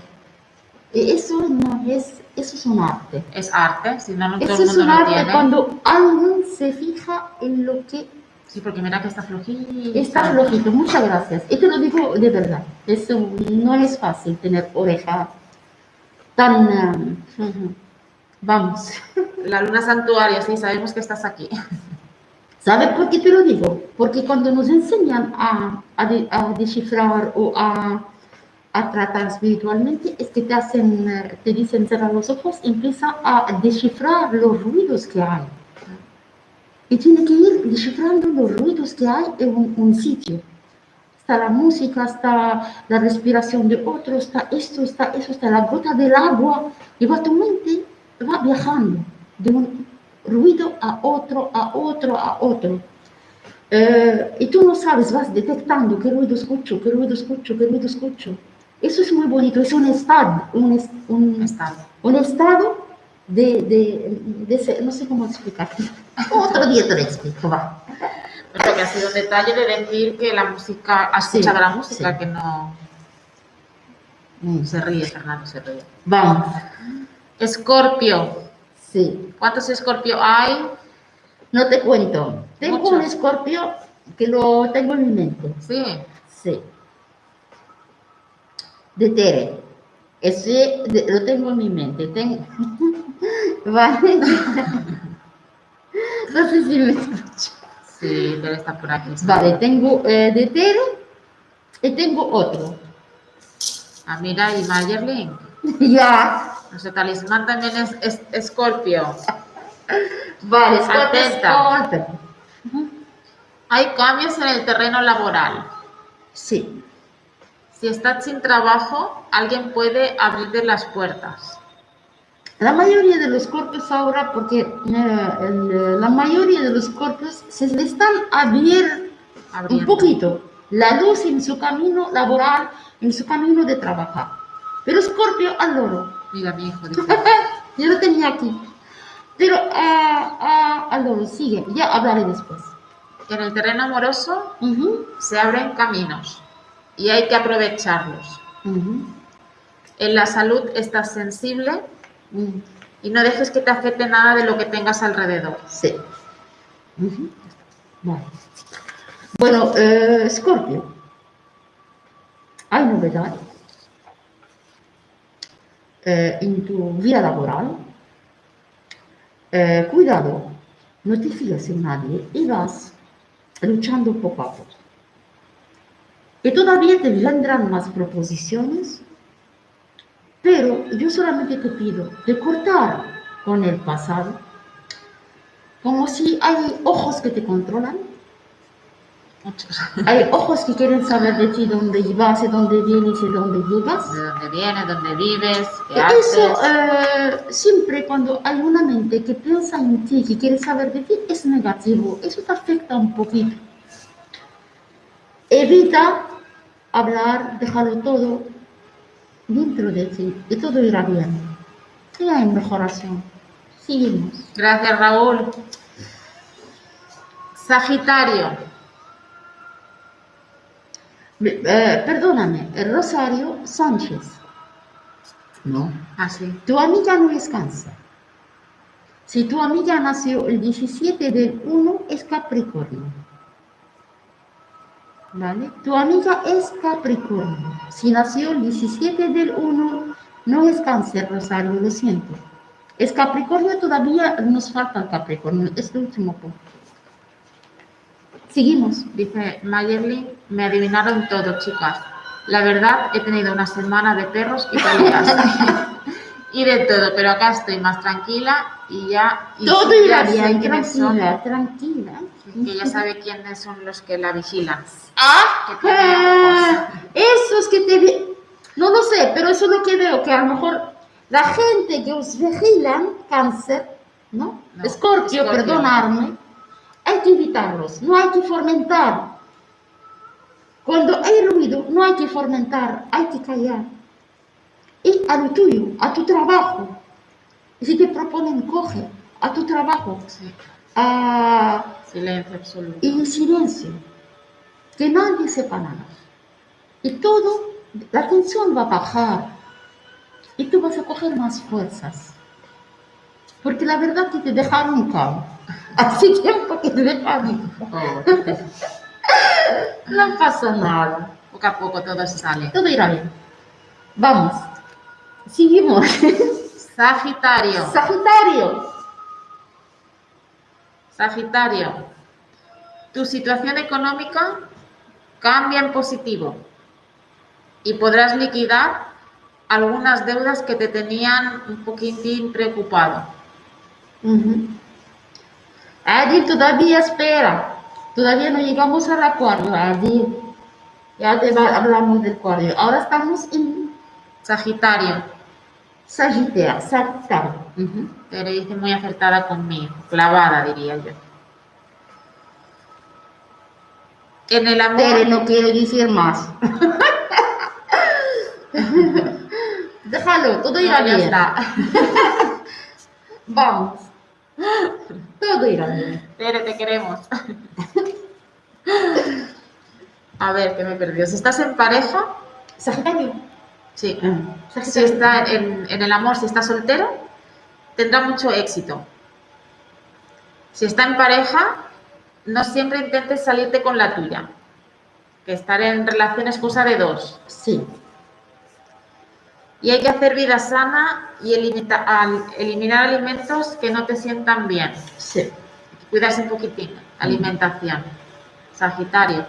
eso no es, eso es un arte. es arte, si no, no Eso es un arte tiene. cuando alguien se fija en lo que Sí, porque mira que está flojito. está flojito. Muchas gracias. Y te lo digo de verdad. Eso no es fácil tener oreja tan... ujú. Vamos. La luna santuario, sí, sabemos que estás aquí. ¿Sabes por qué te lo digo? Porque cuando nos enseñan a, a de- a descifrar o a, a tratar espiritualmente, es que te hacen, te dicen cerrar los ojos, empieza a descifrar los ruidos que hay. Y tiene que ir descifrando los ruidos que hay en un, un sitio. Está la música, está la respiración de otro, está esto, está eso, está la gota del agua. Y va tu mente va viajando de un ruido a otro, a otro, a otro. Eh, y tú no sabes, vas detectando qué ruido escucho, qué ruido escucho, qué ruido escucho. Eso es muy bonito, es un estado, un, un, Está. un estado de, de, de ese- no sé cómo explicar. Otro día te lo explico, va. Pero que ha sido un detalle de decir que la música, has Sí, escuchado la música, sí. que no. Mm, Se ríe, Fernando, se ríe. Vamos, Escorpio. sí. ¿Cuántos escorpio hay? No te cuento. Tengo un escorpio que lo tengo en mi mente. Sí. Sí. De Tere. Ese de- lo tengo en mi mente. Tengo... vale. no sé si me escucha. Sí, Tere está por aquí. Vale, tengo eh, de Tere y tengo otro. Ah, mira, y Mayerling. ya. Nuestro talismán también es, es escorpio. Vale, escorpio. Hay cambios en el terreno laboral. Sí. Si estás sin trabajo, alguien puede abrirte las puertas. La mayoría de los corpos ahora, porque eh, el- la mayoría de los corpos se están abriendo un poquito la luz en su camino laboral, en su camino de trabajar. Pero Scorpio, allora, Mira, mi hijo yo lo tenía aquí. Pero, ah, ah, allora, sigue, ya hablaré después. En el terreno amoroso Ujú, se abren caminos y hay que aprovecharlos. ujú, En la salud estás sensible y no dejes que te afecte nada de lo que tengas alrededor. Sí. Bueno, eh, Scorpio, hay novedades eh, en tu vida laboral. Eh, cuidado, no te en nadie y vas luchando poco a poco. Y todavía te vendrán más proposiciones, pero yo solamente te pido de cortar con el pasado, como si hay ojos que te controlan, hay ojos que quieren saber de ti dónde vas, de dónde vienes y dónde llegas. De dónde vienes, dónde vives, qué haces. Eso, eh, siempre cuando hay una mente que piensa en ti, que quiere saber de ti, es negativo. Eso te afecta un poquito. Evita hablar, déjalo todo dentro de ti y todo irá bien. Y hay mejoración. Seguimos. Gracias, Raúl. Sagitario. Eh, perdóname, Rosario Sánchez. No. Así. Tu amiga no es cáncer. Si tu amiga nació el 17 del 1, es Capricornio. ¿Vale? Tu amiga es Capricornio. Si nació el 17 del 1, no es cáncer, Rosario, lo siento. Es Capricornio, todavía nos falta el Capricornio. Es el último punto. Seguimos. Dice Mayerly, me adivinaron todo, chicas. La verdad, he tenido una semana de perros y peleas. y de todo, pero acá estoy más tranquila y ya... y Todo irá bien, son, tranquila, Que ya sabe quiénes son los que la vigilan. Ah, Que ah, esos que te vi- no lo sé, pero eso es lo que veo, que a lo mejor la gente que os vigilan, cáncer, ¿no? No, Escorpio, Escorpio. perdonarme, hay que evitarlos, no hay que fomentar. Cuando hay ruido, no hay que fomentar, hay que callar. Y a lo tuyo, a tu trabajo. Y si te proponen, coge a tu trabajo, Sí, a silencio absoluto. y en silencio, que nadie sepa nada. Y todo, la tensión va a bajar y tú vas a coger más fuerzas. Porque la verdad que te dejaron cao. Hace tiempo que te dejaron cao. No pasa nada. Poco a poco todo sale. Todo irá bien. Vamos. Seguimos. Sagitario. Sagitario. Sagitario. Tu situación económica cambia en positivo y podrás liquidar algunas deudas que te tenían un poquitín preocupado. Adil, todavía espera. Todavía no llegamos al acuario, Adil. Ya te hablamos del acuario. Ahora estamos en Sagitario. Sagitario. Sagitario. Pero dice muy acertada conmigo, clavada diría yo. En el amor, Pero no quiero decir más. Déjalo, todo irá ya bien. está. Vamos. Todo irá bien. Tere, te queremos. A ver, que me he perdido. Si estás en pareja, Sagitario. Sí. Ah, Si está en, en el amor, si está soltero, tendrá mucho éxito. Si está en pareja, no siempre intentes salirte con la tuya. Que estar en relación es cosa de dos. Sí. Y hay que hacer vida sana y elimita- al- eliminar alimentos que no te sientan bien. Sí. Cuidarse un poquitín. Alimentación. Sagitario.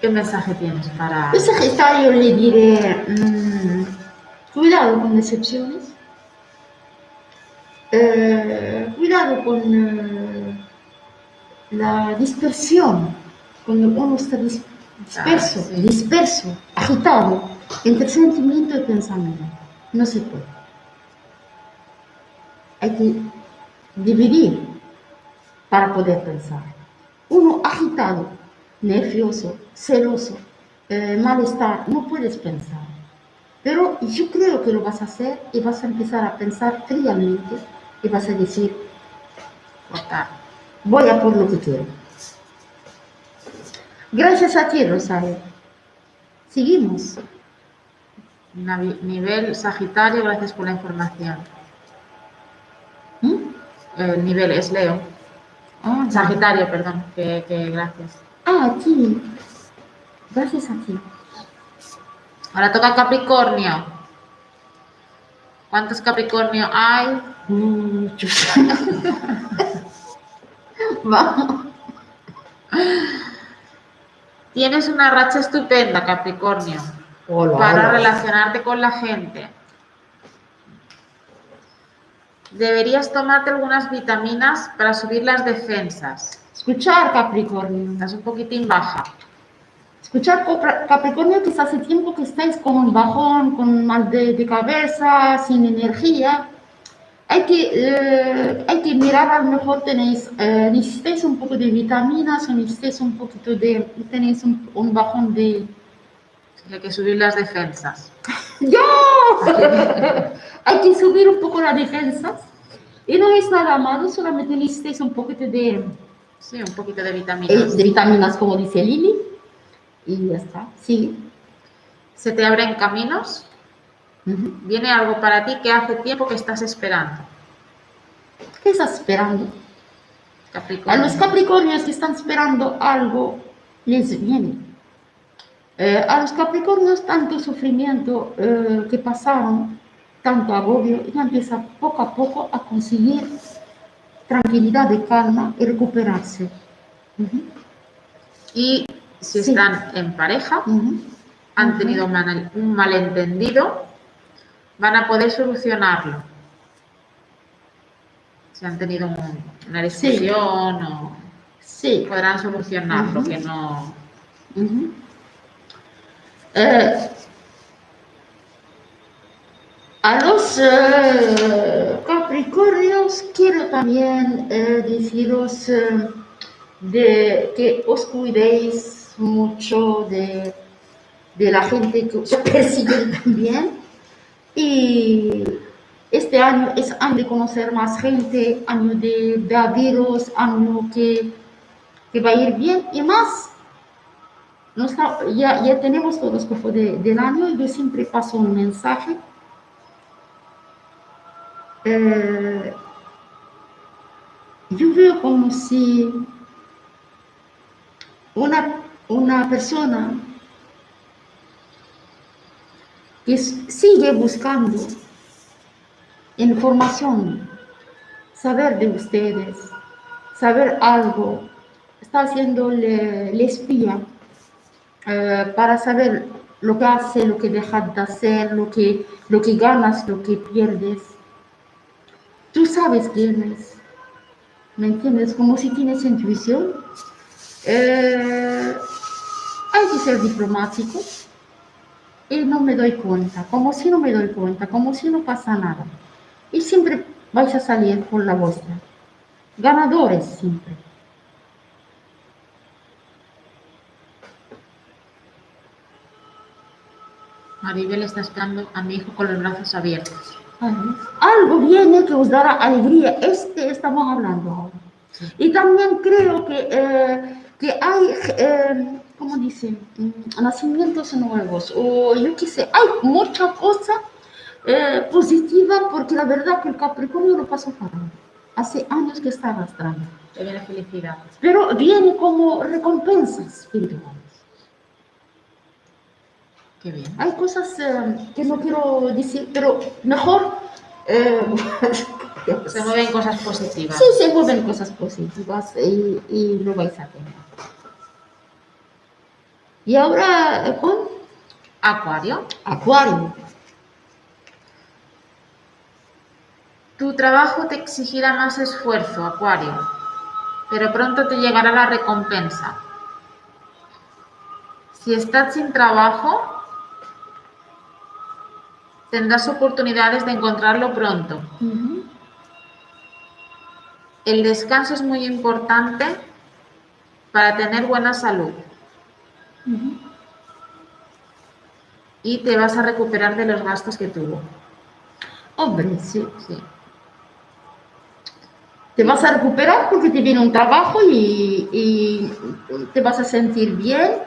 ¿Qué mensaje tienes para.? El Sagitario le diré, mm, cuidado con decepciones, Eh, cuidado con eh, la dispersión, cuando uno está dis- disperso, Ah, sí. disperso, agitado entre sentimiento y pensamiento. No se puede. Hay que dividir para poder pensar. Uno agitado, nervioso, celoso, eh, malestar, no puedes pensar. Pero yo creo que lo vas a hacer y vas a empezar a pensar fríamente y vas a decir, cortar? voy a por lo que quiero. Gracias a ti, Rosario. Seguimos. Nivel Sagitario, gracias por la información. ¿Mm? El nivel es Leo. Ah, Sagitario, perdón, que gracias. Ah, aquí. Gracias a ti. Ahora toca Capricornio. ¿Cuántos Capricornio hay? Muchos. Vamos. Tienes una racha estupenda, Capricornio, Hola, para hola. relacionarte con la gente. Deberías tomarte algunas vitaminas para subir las defensas. Escuchar, Capricornio. Estás un poquitín baja. Escuchar, Capricornio, que hace tiempo que estáis con un bajón, con mal de, de cabeza, sin energía. Hay que, eh, hay que mirar, a lo mejor tenéis, eh, necesitáis un poco de vitaminas o necesitáis un poquito de, tenéis un, un bajón de... Hay que subir las defensas. ¡Yo! hay que subir un poco las defensas. Y no es nada malo, solamente necesitáis un poquito de, Sí, un poquito de eh, vitaminas. de vitaminas, como dice Lili. Y ya está, sí. ¿Se te abren caminos? Viene algo para ti que hace tiempo que estás esperando. ¿Qué estás esperando? A los Capricornios que están esperando algo, les viene. Eh, a los Capricornios tanto sufrimiento eh, que pasaron, tanto agobio, ya empieza poco a poco a conseguir tranquilidad y calma y recuperarse. Y si Sí. están en pareja, han tenido mal- un malentendido, van a poder solucionarlo. Si han tenido un- una discusión o Sí. podrán solucionarlo, que no... Eh, a los eh, Capricornios quiero también eh, deciros eh, de que os cuidéis mucho de, de la gente que os persigue también. Y este año es año de conocer más gente, año de, de abriros, año que, que va a ir bien y más no está- ya, ya tenemos el horóscopo de- del año y yo siempre paso un mensaje. Eh, yo veo como si una, una persona que sigue buscando información, saber de ustedes, saber algo, está haciendo le espía eh, para saber lo que hace, lo que deja de hacer, lo que, lo que ganas, lo que pierdes. Tú sabes quién es, ¿me entiendes? Como si tienes intuición. Eh, hay que ser diplomático y no me doy cuenta, como si no me doy cuenta, como si no pasa nada. Y siempre vais a salir por la vuestra. Ganadores siempre. Maribel está esperando a mi hijo con los brazos abiertos. Algo viene que os dará alegría. Este estamos hablando ahora. Y también creo que, eh, que hay, eh, ¿cómo dicen? Mm, Nacimientos nuevos. O yo qué sé, hay mucha cosa eh, positiva porque la verdad que el Capricornio lo pasó mal. Hace años que está arrastrando. Te viene felicidad. Pero viene como recompensas espirituales. Qué bien. Hay cosas eh, que no quiero decir, pero mejor... eh, Se mueven cosas positivas. Sí, se mueven cosas positivas y, y lo vais a tener. Y ahora eh, con Acuario. Acuario. Tu trabajo te exigirá más esfuerzo, Acuario, pero pronto te llegará la recompensa. Si estás sin trabajo, tendrás oportunidades de encontrarlo pronto. El descanso es muy importante para tener buena salud y te vas a recuperar de los gastos que tuvo. Hombre, sí. Sí. Te vas a recuperar porque te viene un trabajo y, y te vas a sentir bien.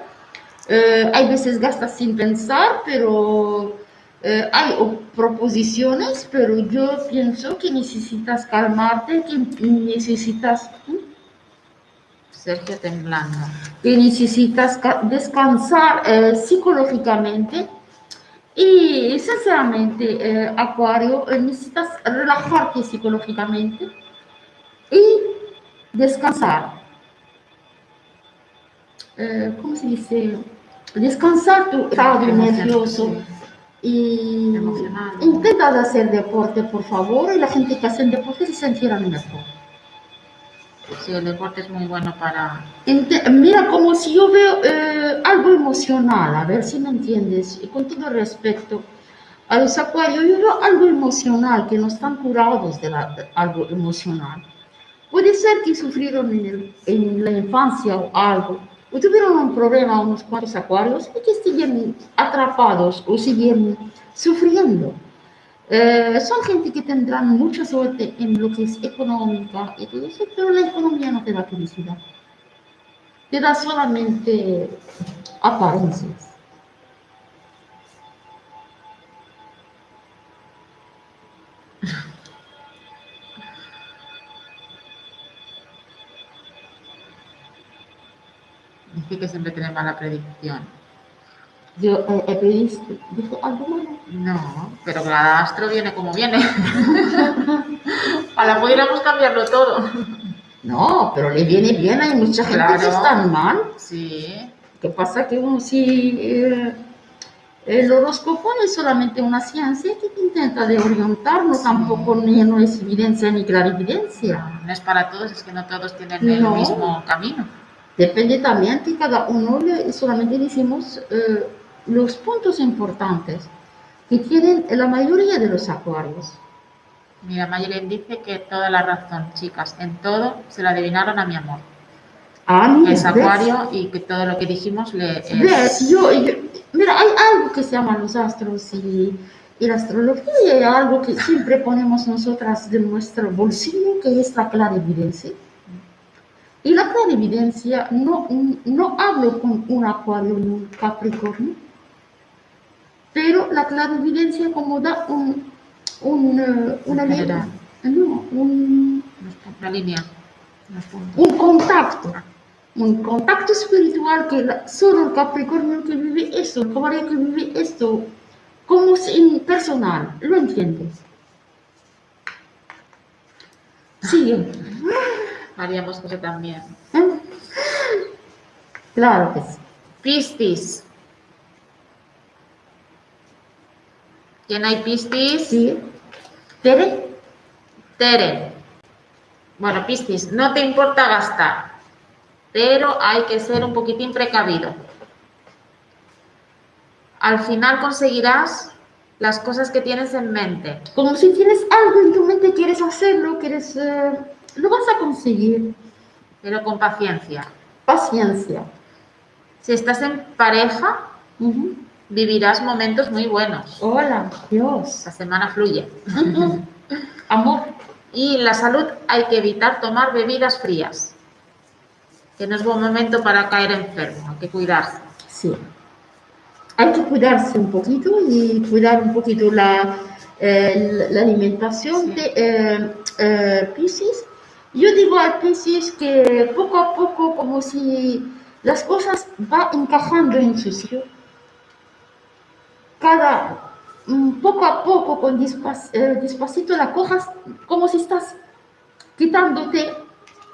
Eh, hay veces gastas sin pensar, pero eh, hay proposiciones, pero yo pienso que necesitas calmarte, que necesitas... Sergio temblando. que necesitas ca- descansar eh, psicológicamente y sinceramente, eh, Acuario, eh, necesitas relajarte psicológicamente y descansar. Eh, ¿Cómo se dice? Descansar tu estado nervioso. Y Emocional. intenta de hacer deporte, por favor, y la gente que hace deporte se sentirá mejor. Sí, el deporte es muy bueno para... Ente- Mira, como si yo veo eh, algo emocional, a ver si me entiendes, y con todo respeto a los acuarios, yo veo algo emocional, que no están curados de, la- de algo emocional. Puede ser que sufrieron en, el- en la infancia o algo, tuvieron un problema unos cuantos acuarios y que siguen atrapados o siguen sufriendo. Eh, son gente que tendrán mucha suerte en lo que es económica y todo eso, pero la economía no te da felicidad. Te da solamente apariencias. Que siempre tiene mala predicción. Yo eh, he previsto, dije algo malo. No, pero cada astro viene como viene. Para pudiéramos cambiarlo todo. No, pero le viene bien, hay mucha gente que Claro. está mal. Sí, ¿Qué pasa? Que uno si eh, el horóscopo no es solamente una ciencia que te intenta de orientar, no tampoco ni no es evidencia ni clarividencia. no es para todos, es que no todos tienen el No. mismo camino. Depende cada uno solamente decimos eh, los puntos importantes que tienen la mayoría de los acuarios. Mira, Mayelen dice que toda la razón, chicas, en todo se la adivinaron a mi amor. Ah, mira, Es ¿ves? acuario y que todo lo que dijimos le es- ¿Ves? Yo, yo- mira, hay algo que se llama los astros y, y la astrología, y hay algo que siempre ponemos nosotras de nuestro bolsillo, que es la clarividencia. Y la clarividencia, no, no hablo con un acuario ni un capricornio, pero la clarividencia como da un, un, eh, una línea, no, un, la línea. un contacto, un contacto espiritual que la- solo el Capricornio que vive esto, el Caballo que vive esto, como si personal, ¿lo entiendes? Sigue. María Moscoso también. Claro que sí. Piscis. ¿Quién hay Piscis? Sí. Tere, Tere. Bueno, Piscis, no te importa gastar, pero hay que ser un poquitín precavido. Al final conseguirás las cosas que tienes en mente. como si tienes algo en tu mente, quieres hacerlo, quieres, eh, lo vas a conseguir. pero con paciencia. Paciencia. Si estás en pareja, vivirás momentos muy buenos. Hola, Dios. Esta semana fluye. Amor. Y en la salud hay que evitar tomar bebidas frías, que no es buen momento para caer enfermo, hay que cuidarse. Sí. Hay que cuidarse un poquito y cuidar un poquito la, eh, la alimentación Sí. de eh, eh, Piscis. Yo digo Piscis que poco a poco, como si las cosas van encajando en su sitio. Cada, mm, poco a poco, con eh, despacito, la cojas como si estás quitándote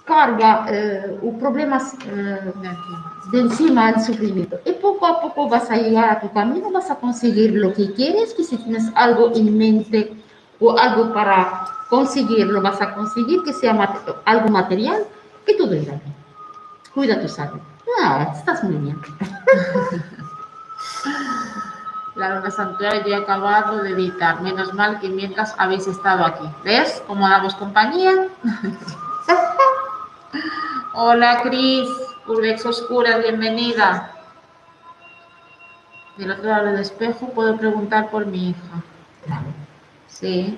carga eh, o problemas eh, De encima. de encima el sufrimiento. Y poco a poco vas a llegar a tu camino, vas a conseguir lo que quieres, que si tienes algo en mente o algo para conseguirlo, vas a conseguir que sea mate- algo material, que todo irá bien. Cuida tu salud. Ah, estás muy bien. La luna santuario yo he acabado de editar. Menos mal que mientras habéis estado aquí. ¿Ves cómo damos compañía? Hola, Cris. Urbex Oscura, bienvenida. Del otro lado del espejo puedo preguntar por mi hija. Sí.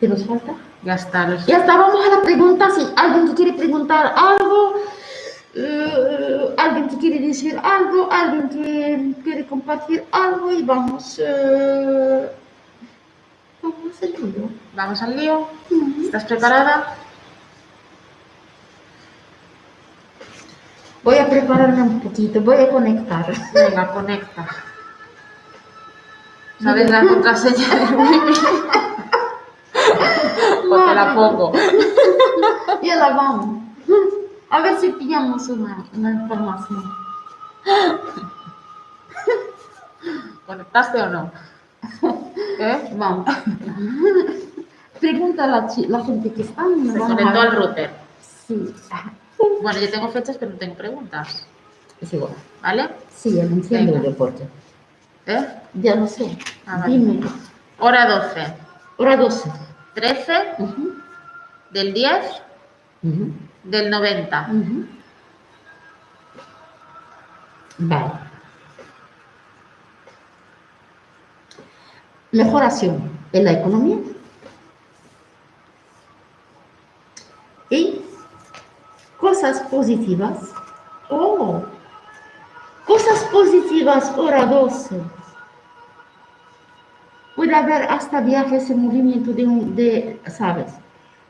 ¿Qué nos falta? Ya está. los- Ya está, vamos a la pregunta. Si alguien que quiere preguntar algo, eh, alguien que quiere decir algo, alguien que quiere compartir algo y vamos. eh, Vamos al lío. Vamos al lío. ¿Estás preparada? Voy a prepararme un poquito, voy a conectar. Venga, conecta. ¿Sabes la contraseña de Te la pongo. Ya la vamos. A ver si pillamos una, una información. ¿Conectaste o no? ¿Eh? Vamos. Pregunta a la, la gente que está. y Se conectó al router. Sí. Bueno, yo tengo fechas, pero no tengo preguntas. Es igual. ¿Vale? Sí, ya lo entiendo Venga. el deporte. ¿Eh? Ya lo sé. Ah, vale. Dime. Hora 12. Hora 12. 13 Ujú, del 10 ujú, del 90. ujú. Vale. Mejoración en la economía. Y cosas positivas. Oh, cosas positivas, hora 12. Puede haber hasta viajes en movimiento de, de ¿sabes?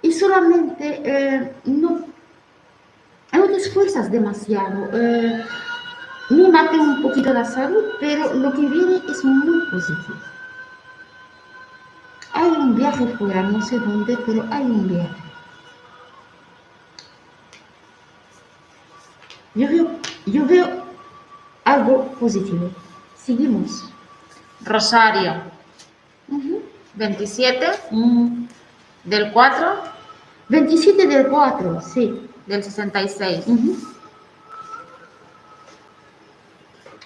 Y solamente eh, no, no te esfuerzas demasiado. Eh, mímate un poquito la salud, pero lo que viene es muy positivo. Hay un viaje fuera, no sé dónde, pero hay un viaje. Yo veo, yo veo algo positivo. Seguimos. Rosario. Ujú. 27 Mm, del 4 27 del 4, sí. del 66. Ujú.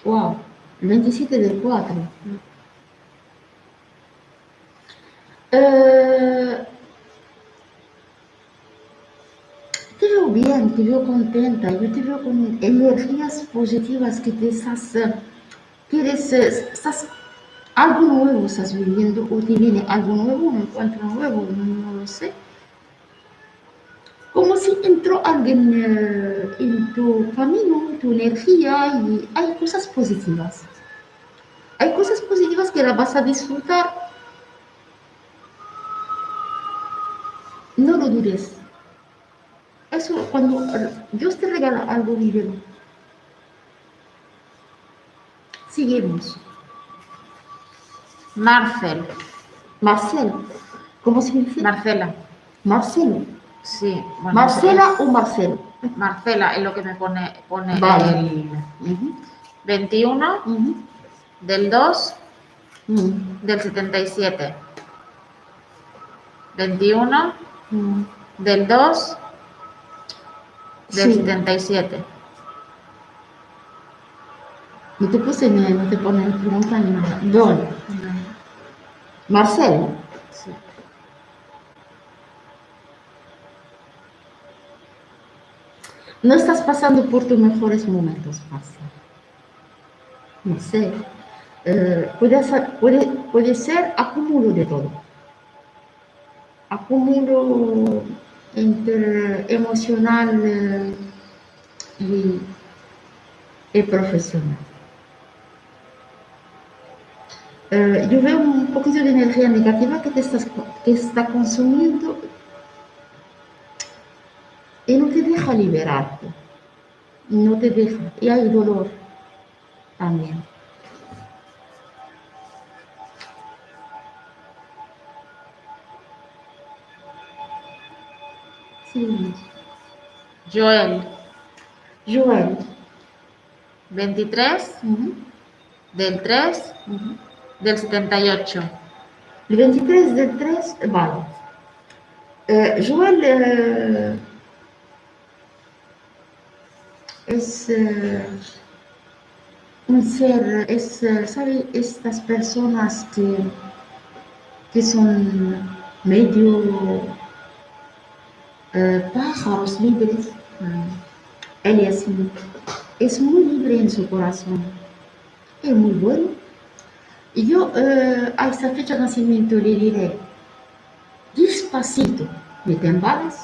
Wow, 27 del 4. Eh, te veo bien, te veo contenta, yo te veo con energías positivas que te estás, eh, quieres, eh, estás, algo nuevo estás viviendo o te viene algo nuevo, un encuentro nuevo, no lo sé. Como si entró alguien eh, en tu camino, tu energía y hay cosas positivas. Hay cosas positivas que las vas a disfrutar. No lo dudes. Eso cuando Dios te regala algo, vívelo. Seguimos. Marcel. Marcel. ¿Cómo se dice? Marcela. Marcelo. Sí. bueno, ¿Marcela o Marcelo? Marcela es lo que me pone, pone Vale. el Ujú, 21 ujú, del 2 ujú, del 77. 21 ujú. del 2 del Sí. 77. No te puse ni, no te pone pregunta ni nada. Bueno, Marcelo. No estás pasando por tus mejores momentos, Marcelo. No sé. Eh, puede, ser, puede, acúmulo de todo. Acúmulo entre emocional eh, y profesional. Eh, yo veo un poquito de energía negativa que te estás, que está consumiendo y no te deja liberarte. No te deja. Y hay dolor también. Sí. Joel. Joel. 23 Ujú, del 3 ujú. Del 78. El 23 del 3, vale. Eh, Joel eh, es eh, un ser, es, eh, ¿sabe? Estas personas que, que son medio eh, pájaros libres. Él es, es muy libre en su corazón. Es muy bueno. Yo eh, a esta fecha de nacimiento le diré, despacito, no te embales,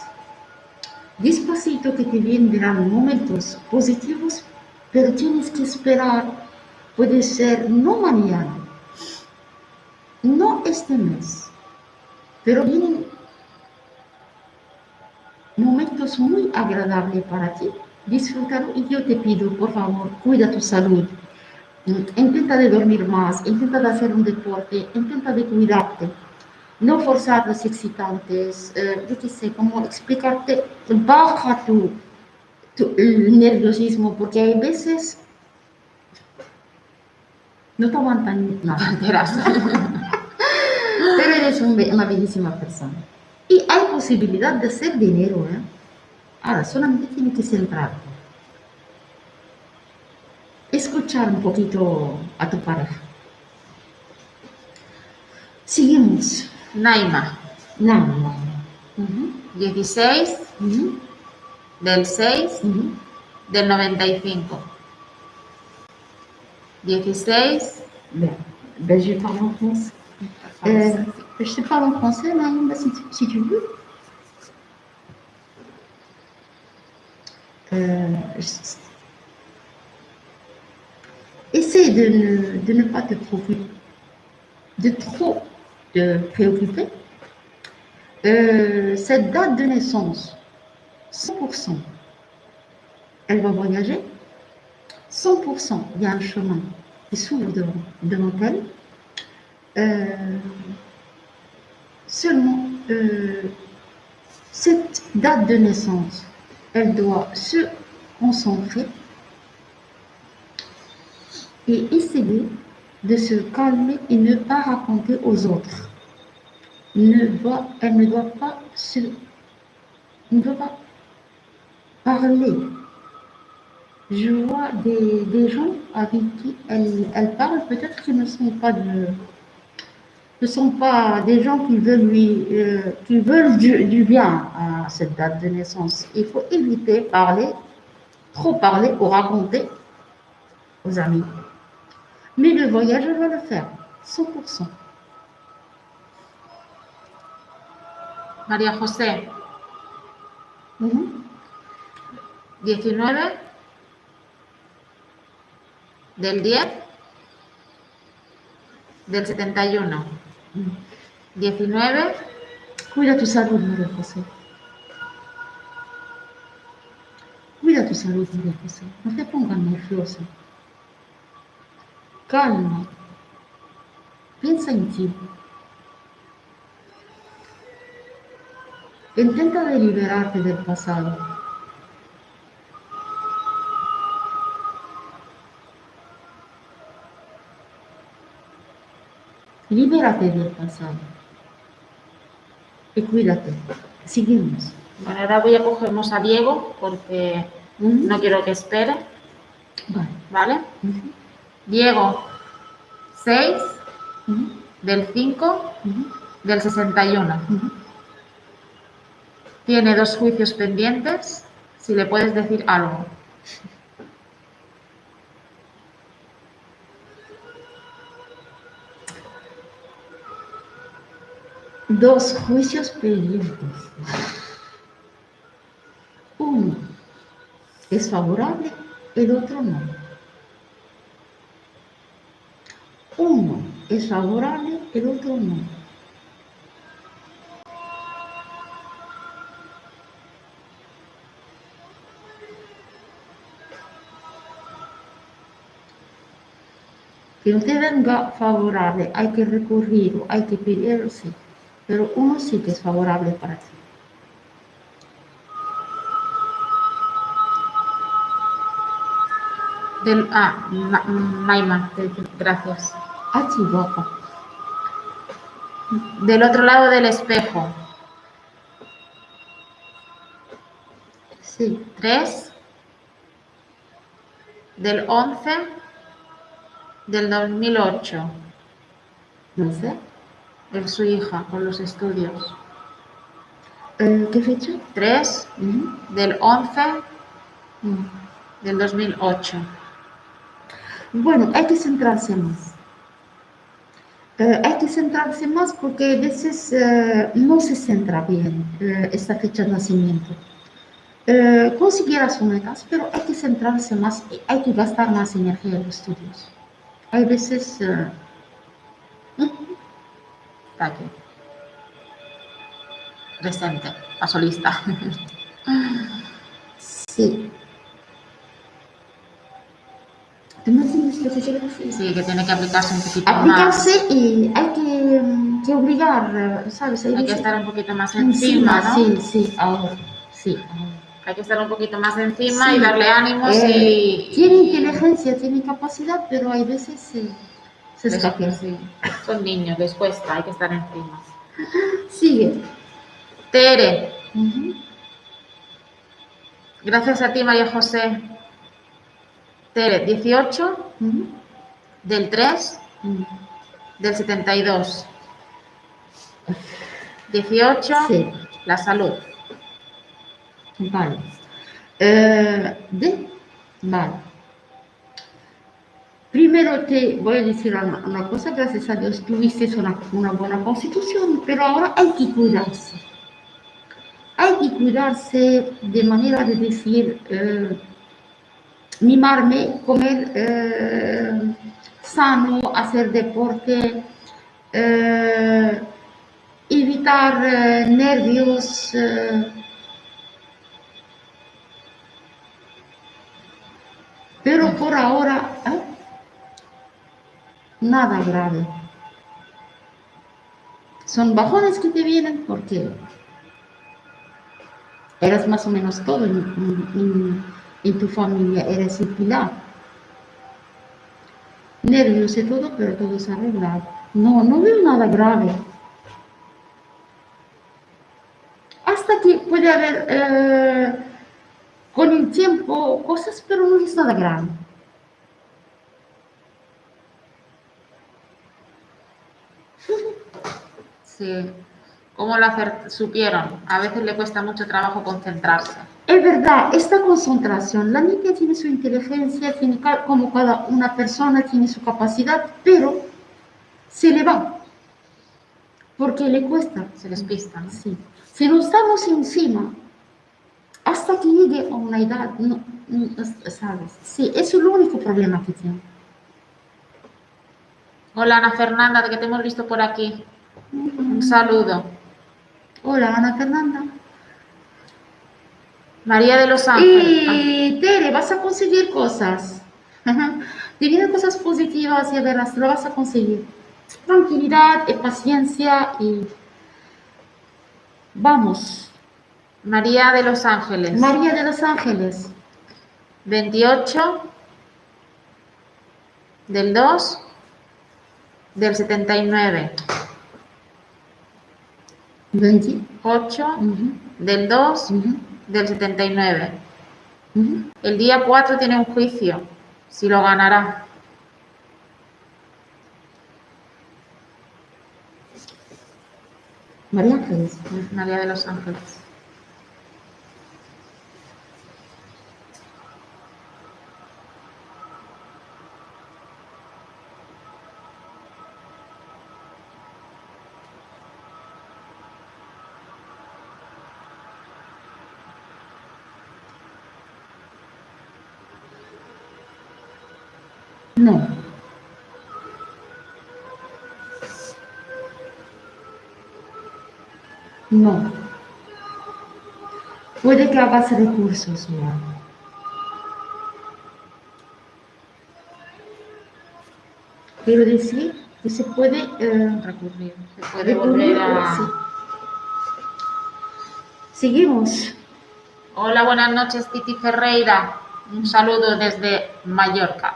despacito que te vendrán momentos positivos, pero tienes que esperar, puede ser no mañana, no este mes, pero vienen momentos muy agradables para ti. Disfrútalo y yo te pido, por favor, cuida tu salud. Intenta de dormir más, intenta de hacer un deporte, intenta de cuidarte. No forzar los excitantes, eh, yo qué sé, como explicarte, baja tu, nerviosismo, porque hay veces no te aguantan nada. Pero eres un una bellísima persona. Y hay posibilidad de hacer dinero, ¿eh? Ahora, solamente tienes que centrarte. Escuchar un poquito a tu pareja. Seguimos. Naima. Ujú, 16 ujú, del 6 ujú. del 95. 16. Bien. Ben, je parle en français. Euh, je te parle en français, si, tu- si tu veux. Euh, je- essaie de ne, de pas te préoccuper, de trop te préoccuper. Euh, cette date de naissance, 100%, elle va voyager. 100%, il y a un chemin qui s'ouvre devant, devant elle. Euh, seulement, euh, cette date de naissance, elle doit se concentrer et essayer de se calmer et ne pas raconter aux autres. Elle ne doit pas se, ne pas parler. Je vois des, gens avec qui elle, elle parle, peut-être qu'ils ne sont pas de, ne sont pas des gens qui veulent lui, euh, qui veulent du, du bien à cette date de naissance. Il faut éviter parler, trop parler ou raconter aux amis. Mais le voyage, elle va le faire, 100%. María José, Mhm. 19 del 10 del 71. Mhm. 19 Cuida tu salud, María José. Cuida tu salud, María José. No te pongas nerviosa. Calma. Piensa en ti. Intenta de liberarte del pasado. Libérate del pasado. Y cuídate. Seguimos. Bueno, ahora voy a cogernos a Diego porque no quiero que espere, Vale. ¿vale? Diego, 6 Ujú. del 5 Ujú. del 61. Ujú. Tiene dos juicios pendientes. Si le puedes decir algo. Dos juicios pendientes. Uno es favorable, el otro no. Uno es favorable, el otro no. Que no te venga favorable, hay que recurrir, o hay que pedir, sí. Pero uno sí que es favorable para ti. Del, ah, Ma- Naima, gracias. A guapa. Del otro lado del espejo. Sí. 3 del 11 del 2008. No sé. De su hija con los estudios. Eh, ¿Qué fecha? 3 Ujú. del 11 Mm. del 2008. Bueno, hay que centrarse más. Eh, hay que centrarse más porque a veces eh, no se centra bien eh, esta fecha de nacimiento. Conseguirá sus metas, pero hay que centrarse más hay que gastar más energía en los estudios. Hay veces... Está aquí. presente, la solista. Sí. ¿Tú me entiendes lo que decir? Sí, que tiene que aplicarse un poquito Aplicarse y hay que, mm, que obligar, ¿sabes? más. Hay que estar un poquito más encima, ¿no? Sí, sí, ahora. Sí. Hay que estar un poquito más encima y Sí. darle ánimos Eh, y... Tiene inteligencia, tiene capacidad, pero hay veces se, se escapa. Sí. Son niños, les cuesta, hay que estar encima. Sigue. Tere, gracias a ti, María José. Tere, 18 Ujú. del 3 Ujú. del 72. 18, Sí, la salud. vale. Eh, de, vale. Primero te voy a decir una, una cosa, gracias a Dios tuviste una, una buena constitución, pero ahora hay que cuidarse. Hay que cuidarse de manera de decir, eh, mimarme, comer eh, sano, hacer deporte, eh, evitar eh, nervios. eh, pero por ahora, ¿eh? nada grave. Son bajones que te vienen porque eres más o menos todo en, en- en- en tu familia, eres el pilar. Nervios y todo, pero todo es arreglado. No, no veo nada grave. Hasta que puede haber eh, con el tiempo cosas, pero no es nada grave. Sí. ¿Cómo lo supieron? A veces le cuesta mucho trabajo concentrarse. Es verdad, esta concentración, la niña tiene su inteligencia, tiene como cada una persona tiene su capacidad, pero se le va, porque le cuesta. Se despista. ¿no? Sí. Si no estamos encima, hasta que llegue a una edad, no, no- ¿sabes? Sí, eso es el único problema que tiene. Hola Ana Fernanda, que te hemos visto por aquí. Un saludo. Hola, Ana Fernanda. María de los Ángeles. Y Tere, vas a conseguir cosas. Vienen cosas positivas y verás, lo vas a conseguir. Tranquilidad y paciencia y vamos. María de los Ángeles. María de los Ángeles, 28 del 2 del 79. 20. 8 Ujú, del 2 ujú, del 79. ujú. El día 4 tiene un juicio, si lo ganará. María Ángeles. María de los Ángeles. No. No. Puede que hagas recursos, mira. Quiero decir que se puede eh, Recurrir. Se puede recurrir, volver a. sí. Seguimos. Hola, buenas noches, Titi Ferreira. Un saludo desde Mallorca,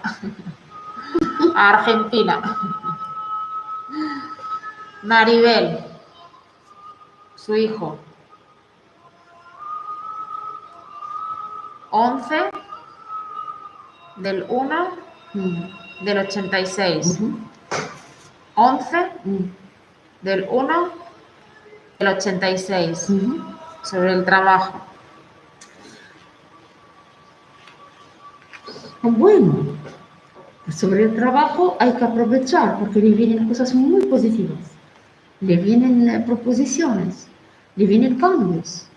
Argentina. Maribel, su hijo. 11 del 1 Mm, del 86. ujú, 11 mm, del 1 del 86. ujú. Sobre el trabajo. Bueno, sobre el trabajo hay que aprovechar porque le vienen cosas muy positivas, le vienen eh, proposiciones, le vienen cambios,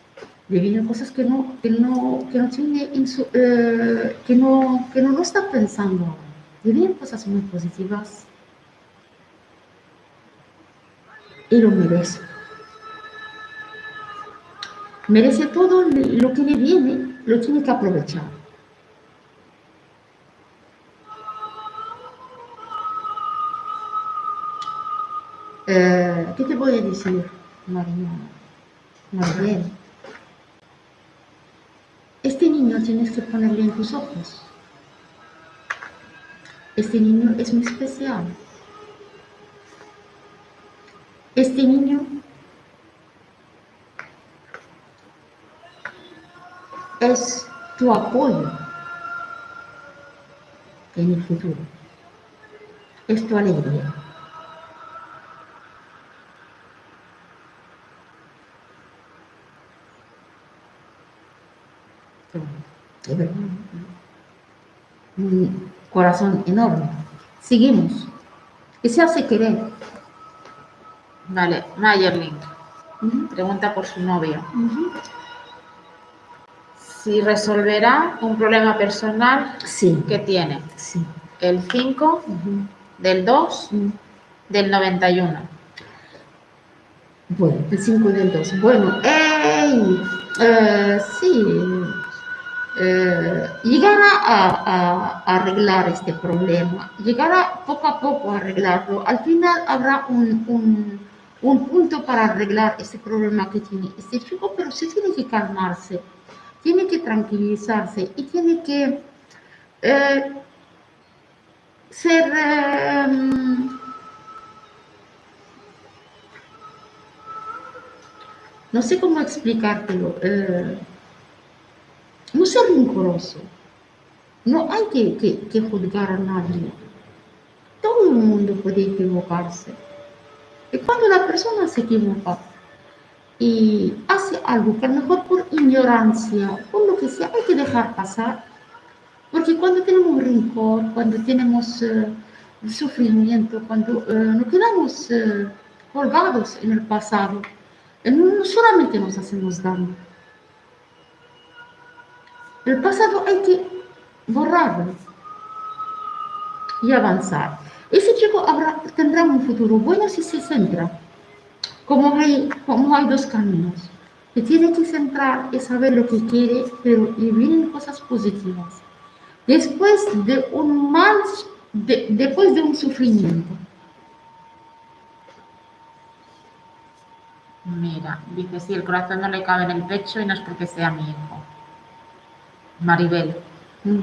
le vienen cosas que no, que no, que no tiene eh, que no, que no lo está pensando. Le vienen cosas muy positivas y lo merece. merece todo lo que le viene, lo tiene que aprovechar. Eh, ¿Qué te voy a decir, María? Este niño tienes que ponerle en tus ojos. Este niño es muy especial. Este niño es tu apoyo en el futuro. Es tu alegría. Un corazón enorme. Seguimos. ¿Qué se hace querer? Vale, Mayerling. Pregunta por su novio. Si resolverá un problema personal sí. que tiene. Sí. El 5 del 2 del 91. Bueno, el 5 del 2. Bueno, ¡ey! Eh, sí, eh, llegará a, arreglar este problema, llegará poco a poco a arreglarlo. Al final habrá un, punto para arreglar ese problema que tiene este chico, pero sí tiene que calmarse, tiene que tranquilizarse y tiene que eh, ser... Em, no sé cómo explicártelo. No ser rencoroso. No hay que, juzgar a nadie. Todo el mundo puede equivocarse. Y cuando la persona se equivoca y hace algo que a lo mejor por ignorancia, por lo que sea, hay que dejar pasar. Porque cuando tenemos rencor, cuando tenemos eh, sufrimiento, cuando eh, nos quedamos eh, colgados en el pasado, no solamente nos hacemos daño, el pasado hay que borrarlo y avanzar. Ese chico tendrá un futuro bueno si se centra. Como hay, como hay dos caminos. Que tiene que centrar y saber lo que quiere, pero y vienen cosas positivas. Después de un mal, después de un sufrimiento. Mira, dice, si el corazón no le cabe en el pecho y no es porque sea mi hijo. Maribel. Mm.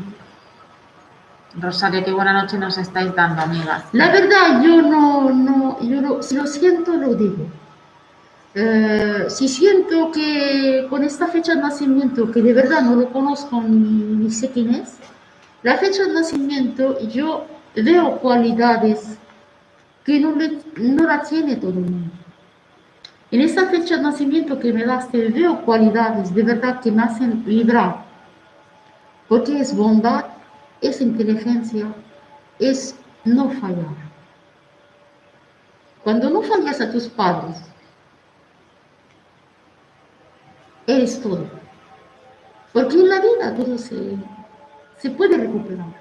Rosario, qué buena noche nos estáis dando, amigas. La verdad, yo no, no, yo lo, si lo siento, lo digo. Eh, si siento que con esta fecha de nacimiento, que de verdad no lo conozco ni, sé quién es, la fecha de nacimiento yo veo cualidades que no, no la tiene todo el mundo. En esta fecha de nacimiento que me das, veo cualidades de verdad que me hacen vibrar porque es bondad, es inteligencia, es no fallar. Cuando no fallas a tus padres, eres todo. Porque en la vida todo se, se puede recuperar.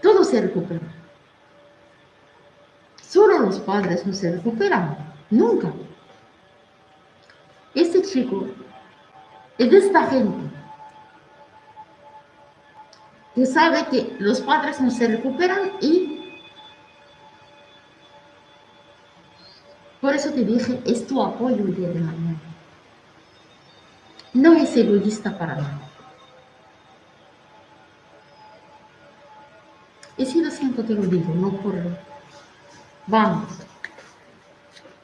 Todo se recupera. Solo los padres no se recuperan. Nunca. Este chico es de esta gente que sabe que los padres no se recuperan y por eso te dije, es tu apoyo el día de mañana. No es egoísta para nada. Y si lo siento, te lo digo, no por... Vamos.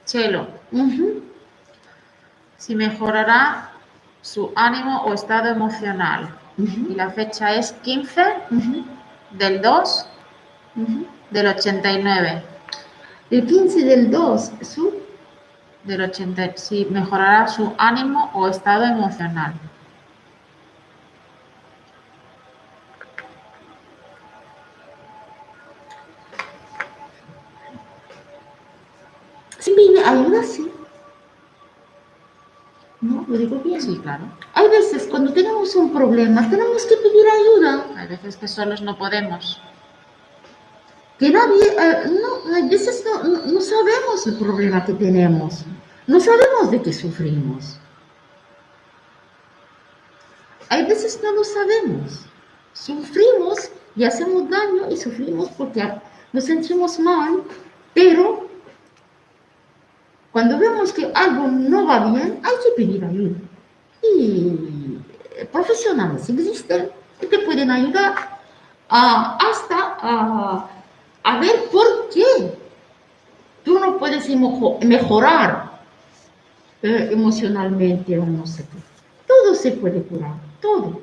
Chelo. Si mejorará su ánimo o estado emocional y la fecha es 15 del 2 del 89. El 15 del 2, su del 80, si mejorará su ánimo o estado emocional. Si viene ayuda, sí. ¿No? ¿Lo digo bien? Sí, claro. Hay veces cuando tenemos un problema tenemos que pedir ayuda. Hay veces que solos no podemos. Que nadie, eh, no, hay veces no, no, sabemos el problema que tenemos. No sabemos de que sufrimos. Hay veces no lo sabemos. Sufrimos y hacemos daño y sufrimos porque nos sentimos mal, pero cuando vemos que algo no va bien, hay que pedir ayuda. Y profesionales existen que te pueden ayudar hasta a, ver por qué tú no puedes mejorar eh, emocionalmente o no sé qué. Todo se puede curar, todo.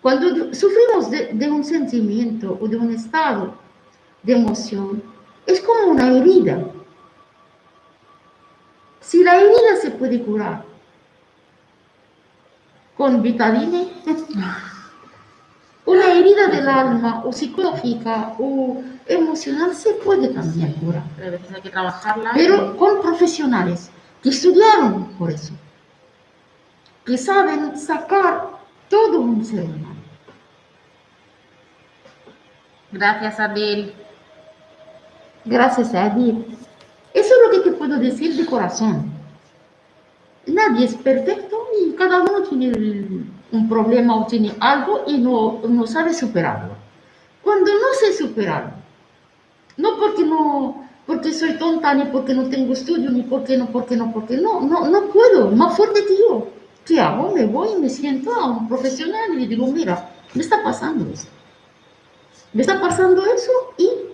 Cuando sufrimos de, un sentimiento o de un estado de emoción, es como una herida. Si la herida se puede curar con vitamina, una herida del alma o psicológica o emocional se puede también curar. Pero hay que trabajarla. Pero con profesionales que estudiaron por eso, que saben sacar todo un ser humano. Gracias, Adil. Gracias, Adil. Eso es lo que te puedo decir de corazón. Nadie es perfecto y cada uno tiene un problema o tiene algo y no, no sabe superarlo. Cuando no sé superarlo, no porque no porque soy tonta, ni porque no tengo estudio, ni porque no, porque no, porque no, no, no puedo, más fuerte que yo. ¿Qué hago? Me voy me siento a un profesional y le digo, mira, me está pasando eso. Me está pasando eso y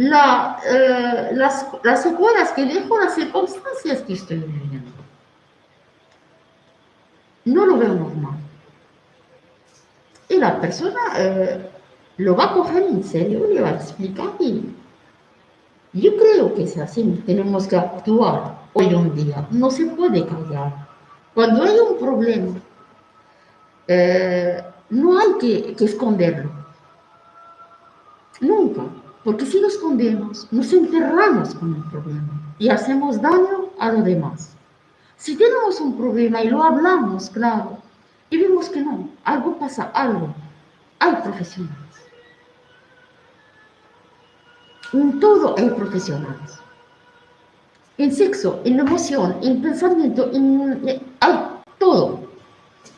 la, eh, las, las secuelas que dejo, las circunstancias que estoy viviendo. No lo veo normal. Y la persona eh, lo va a coger en serio le va a explicar. Y yo creo que es así. Tenemos que actuar hoy en día. No se puede callar. Cuando hay un problema, eh, no hay que, que esconderlo. Nunca. Porque si lo escondemos, nos enterramos con el problema y hacemos daño a los demás. Si tenemos un problema y lo hablamos, claro, y vemos que no, algo pasa, algo, hay profesionales. En todo hay profesionales. En sexo, en emoción, en pensamiento, en, hay todo.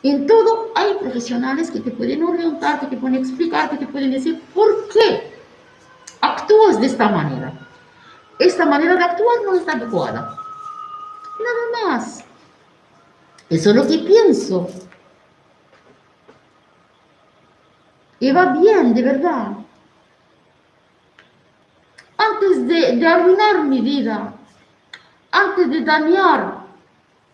En todo hay profesionales que te pueden orientar, que te pueden explicar, que te pueden decir por qué actúas de esta manera. Esta manera de actuar no está adecuada. Nada más. Eso es lo que pienso. Y va bien, de verdad. Antes de, de arruinar mi vida, antes de dañar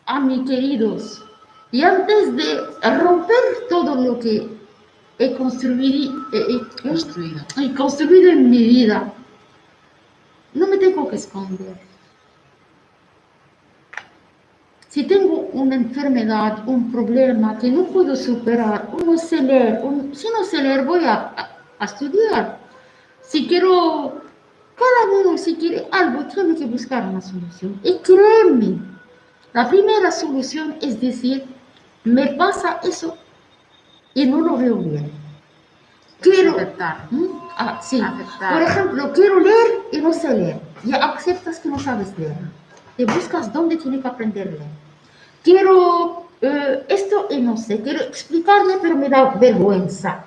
a mis queridos y antes de romper todo lo que he construido, he, construido. he construido en mi vida, no me tengo que esconder. Si tengo una enfermedad, un problema que no puedo superar, no sé leer, si no sé leer voy a, a, estudiar. Si quiero, cada uno si quiere algo tiene que buscar una solución. Y créeme, la primera solución es decir, me pasa eso y no lo veo bien. Quiero, aceptar. ¿Mm? Ah, sí. Por ejemplo, quiero leer y no sé leer. Ya aceptas que no sabes leer te buscas dónde tiene que aprenderlo. Quiero eh, esto y no sé, quiero explicarle, pero me da vergüenza.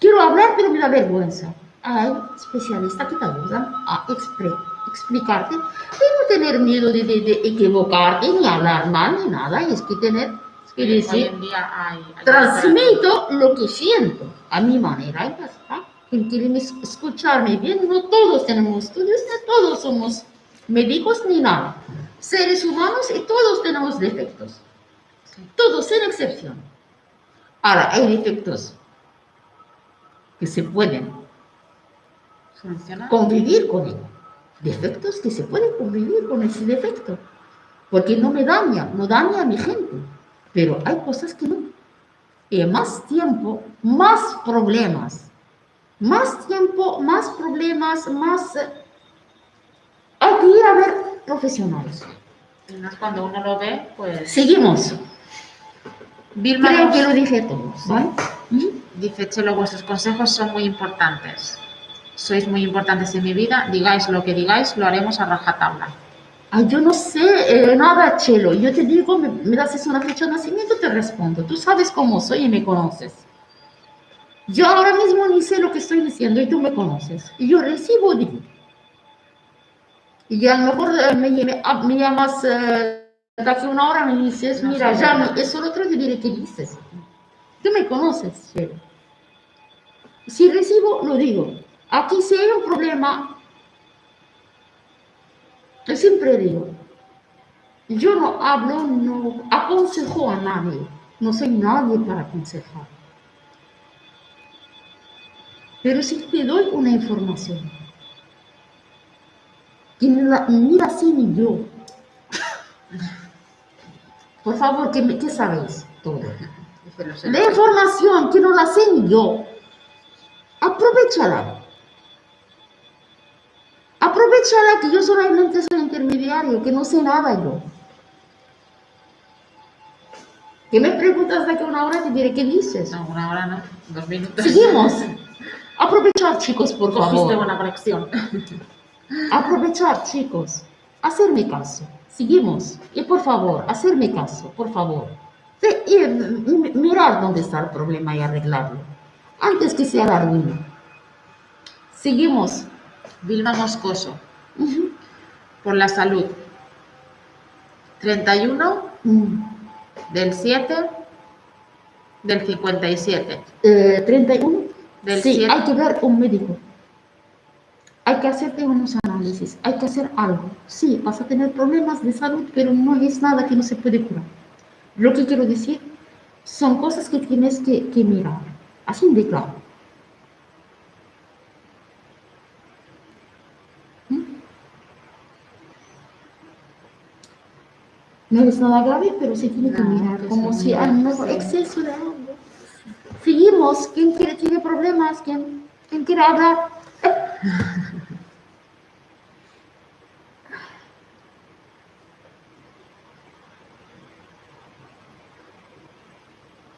Quiero hablar, pero me da vergüenza. Hay especialistas que te ayudan a explicarte y no tener miedo de, de, equivocarte, ni hablar mal, ni nada. Y es que tener que decir, transmito lo que siento a mi manera y ya está. Quien quiere escucharme bien, no todos tenemos estudios, no todos somos médicos ni nada. Seres humanos y todos tenemos defectos. Todos, sin excepción. Ahora, hay defectos que se pueden convivir con él. Defectos que se pueden convivir con ese defecto. Porque no me daña, no daña a mi gente. Pero hay cosas que no. Y más tiempo, más problemas. Más tiempo, más problemas, más hay que ir a ver profesionales. Cuando uno lo ve, pues... Seguimos. Creo que lo dije todo. Dice Chelo, vuestros consejos son muy importantes. Sois muy importantes en mi vida. Digáis lo que digáis, lo haremos a rajatabla. Ay, yo no sé eh, nada, Chelo. Yo te digo, me, me das una fecha de nacimiento, te respondo. Tú sabes cómo soy y me conoces. Yo ahora mismo ni sé lo que estoy diciendo y tú me conoces. Y yo recibo, digo. Y a lo mejor eh, me, llame- ah, me llamas eh, de aquí una hora, me dices, No mira, ya, me- eso lo otro te diré qué dices. Tú me conoces, Chelo. Si recibo, lo digo. Aquí si hay un problema, yo siempre digo, yo no hablo, no aconsejo a nadie. No soy nadie para aconsejar. Pero si te doy una información, que ni la, ni la sé ni yo. Por favor, ¿qué, me- qué sabéis todo? La información que no la sé ni yo, aprovechala. Aprovechala que yo solamente soy intermediario, que no sé nada yo. Que me preguntas de a una hora te diré qué dices. No, una hora no, dos minutos. Seguimos. Aprovechar, chicos, por Cogiste favor. buena conexión. Aprovechar, chicos. Hacerme caso. Seguimos. Y por favor, hacerme caso, por favor. Y, mirar dónde está el problema y arreglarlo. Antes que sea la ruina. Seguimos. Vilma Moscoso, por la salud. 31 Mm. del 7 del 57. Eh, 31. Del sí, siete. hay que ver un médico. Hay que hacerte unos análisis, hay que hacer algo. Sí, vas a tener problemas de salud, pero no es nada que no se puede curar. Lo que quiero decir son cosas que tienes que, que mirar. Así de claro. ¿Mm? No es nada grave, pero se tiene que mirar, como si mejor sí. exceso de algo. Seguimos. ¿Quién quiere, tiene problemas? ¿Quién, quién quiere hablar?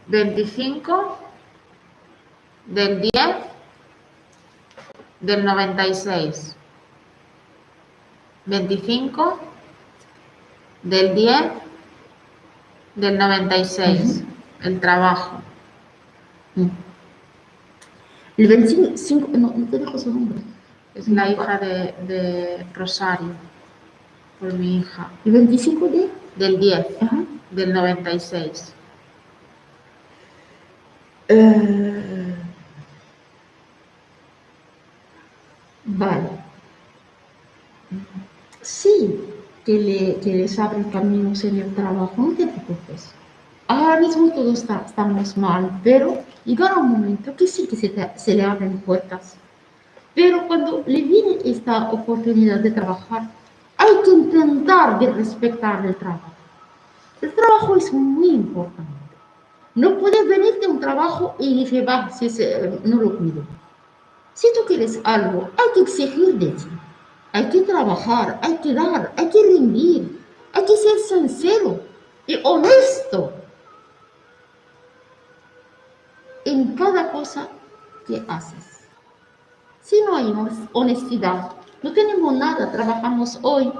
25 del 10 del 96. 25 del 10 del 96. El trabajo. Mm. El 25, no, no te dejo su nombre. Es la hija de, de Rosario. Por mi hija. El 25 de... Del 10 Ajá. del 96. Eh, vale. Sí, que, le, que les abren caminos en el trabajo, no te preocupes. Ahora mismo todos está- estamos mal, pero llegará un momento que sí que se, te- se le abren puertas. Pero cuando le viene esta oportunidad de trabajar, hay que intentar de respetar el trabajo. El trabajo es muy importante. No puedes venir de un trabajo y decir, va, si se- no lo cuido. Si tú quieres algo, hay que exigir de ti. Hay que trabajar, hay que dar, hay que rendir, hay que ser sincero y honesto en cada cosa que haces. Si no hay hon- honestidad, no tenemos nada, trabajamos hoy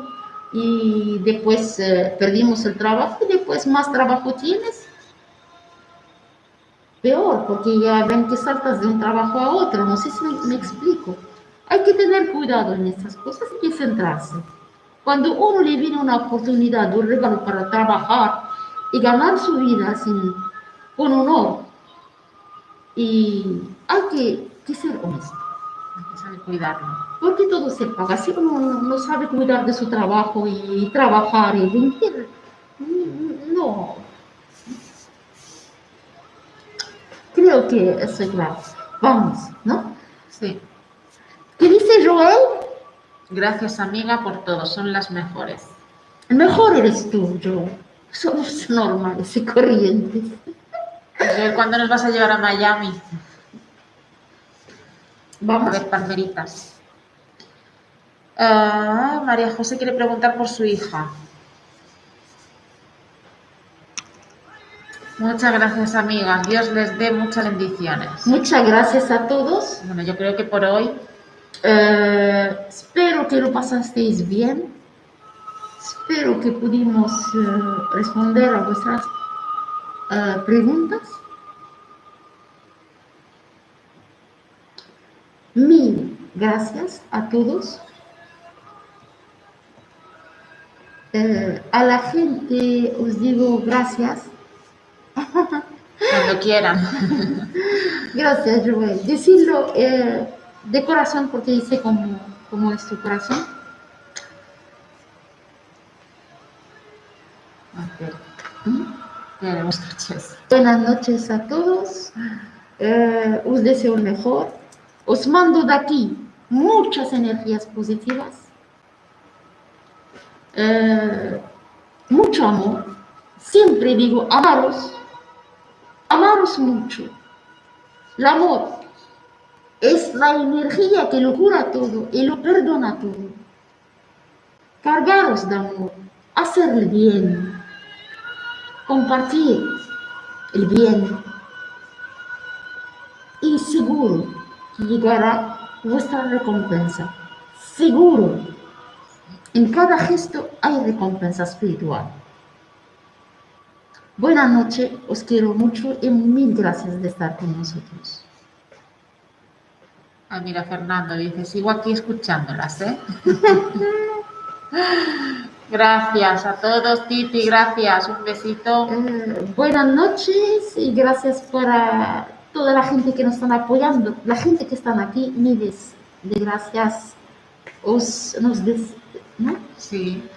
y después eh, perdimos el trabajo y después más trabajo tienes peor, porque ya ven que saltas de un trabajo a otro. No sé si me explico. Hay que tener cuidado en estas cosas y centrarse. Cuando uno le viene una oportunidad, un regalo para trabajar y ganar su vida sin, con honor, y hay que, que ser honesto. Hay que saber cuidarlo. Porque todo se paga. Si uno no- sabe cuidar de su trabajo y trabajar y vender, mm, no. Creo que eso es claro. Vamos, ¿no? Sí. ¿Qué dice Joel? Gracias, amiga, por todo. Son las mejores. El mejor eres tú, Joel. Somos normales y corrientes. Joel, ¿Cuándo nos vas a llevar a Miami? A Vamos. ver, palmeritas. Ah, María José quiere preguntar por su hija. Muchas gracias, amiga. Dios les dé muchas bendiciones. Muchas gracias a todos. Bueno, yo creo que por hoy Eh, espero que lo pasasteis bien. Espero que pudimos eh, responder a vuestras eh, preguntas. Mil gracias a todos. A la gente os digo gracias. Cuando quieran. Gracias, Joel. Decirlo eh, de corazón porque sé cómo, cómo es tu corazón. Buenas noches. Buenas noches a todos. Eh, os deseo el mejor. Os mando de aquí muchas energías positivas. Eh, mucho amor. Siempre digo, amaros. Amaros mucho. El amor es la energía que lo cura todo y lo perdona todo. Cargaros de amor. Hacer el bien. Compartir el bien. Y seguro que llegará vuestra recompensa. Seguro. En cada gesto hay recompensa espiritual. Buenas noches, os quiero mucho y mil gracias de estar con nosotros. Ah, mira, Fernando dice, sigo aquí escuchándolas, ¿eh? gracias a todos, Titi, gracias, un besito. Eh, buenas noches y gracias para toda la gente que nos están apoyando, la gente que están aquí, miles de gracias. Os nos des, ¿no? Sí.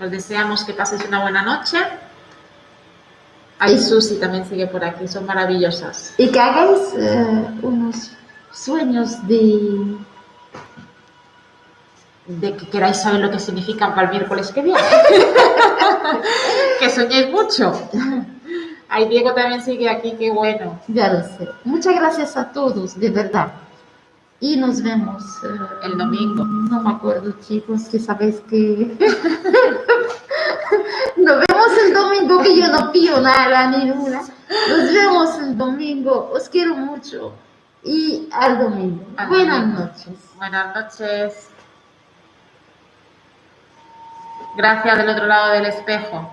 Os deseamos que pases una buena noche. Ay, Susi también sigue por aquí, son maravillosas. y que hagáis eh, unos sueños de De que queráis saber lo que significan para el miércoles que viene. que soñéis mucho. Ay, Diego también sigue aquí, qué bueno. ya lo sé. Muchas gracias a todos, de verdad. Y nos vemos eh, El domingo. No me acuerdo, chicos, que sabéis que nos vemos el domingo que yo no pido nada ninguna. Nos vemos el domingo. Os quiero mucho. Y al domingo. Buenas noches. Buenas noches. Gracias del otro lado del espejo.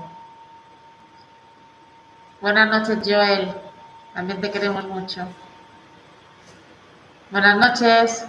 Buenas noches, Joel. También te queremos mucho. Buenas noches.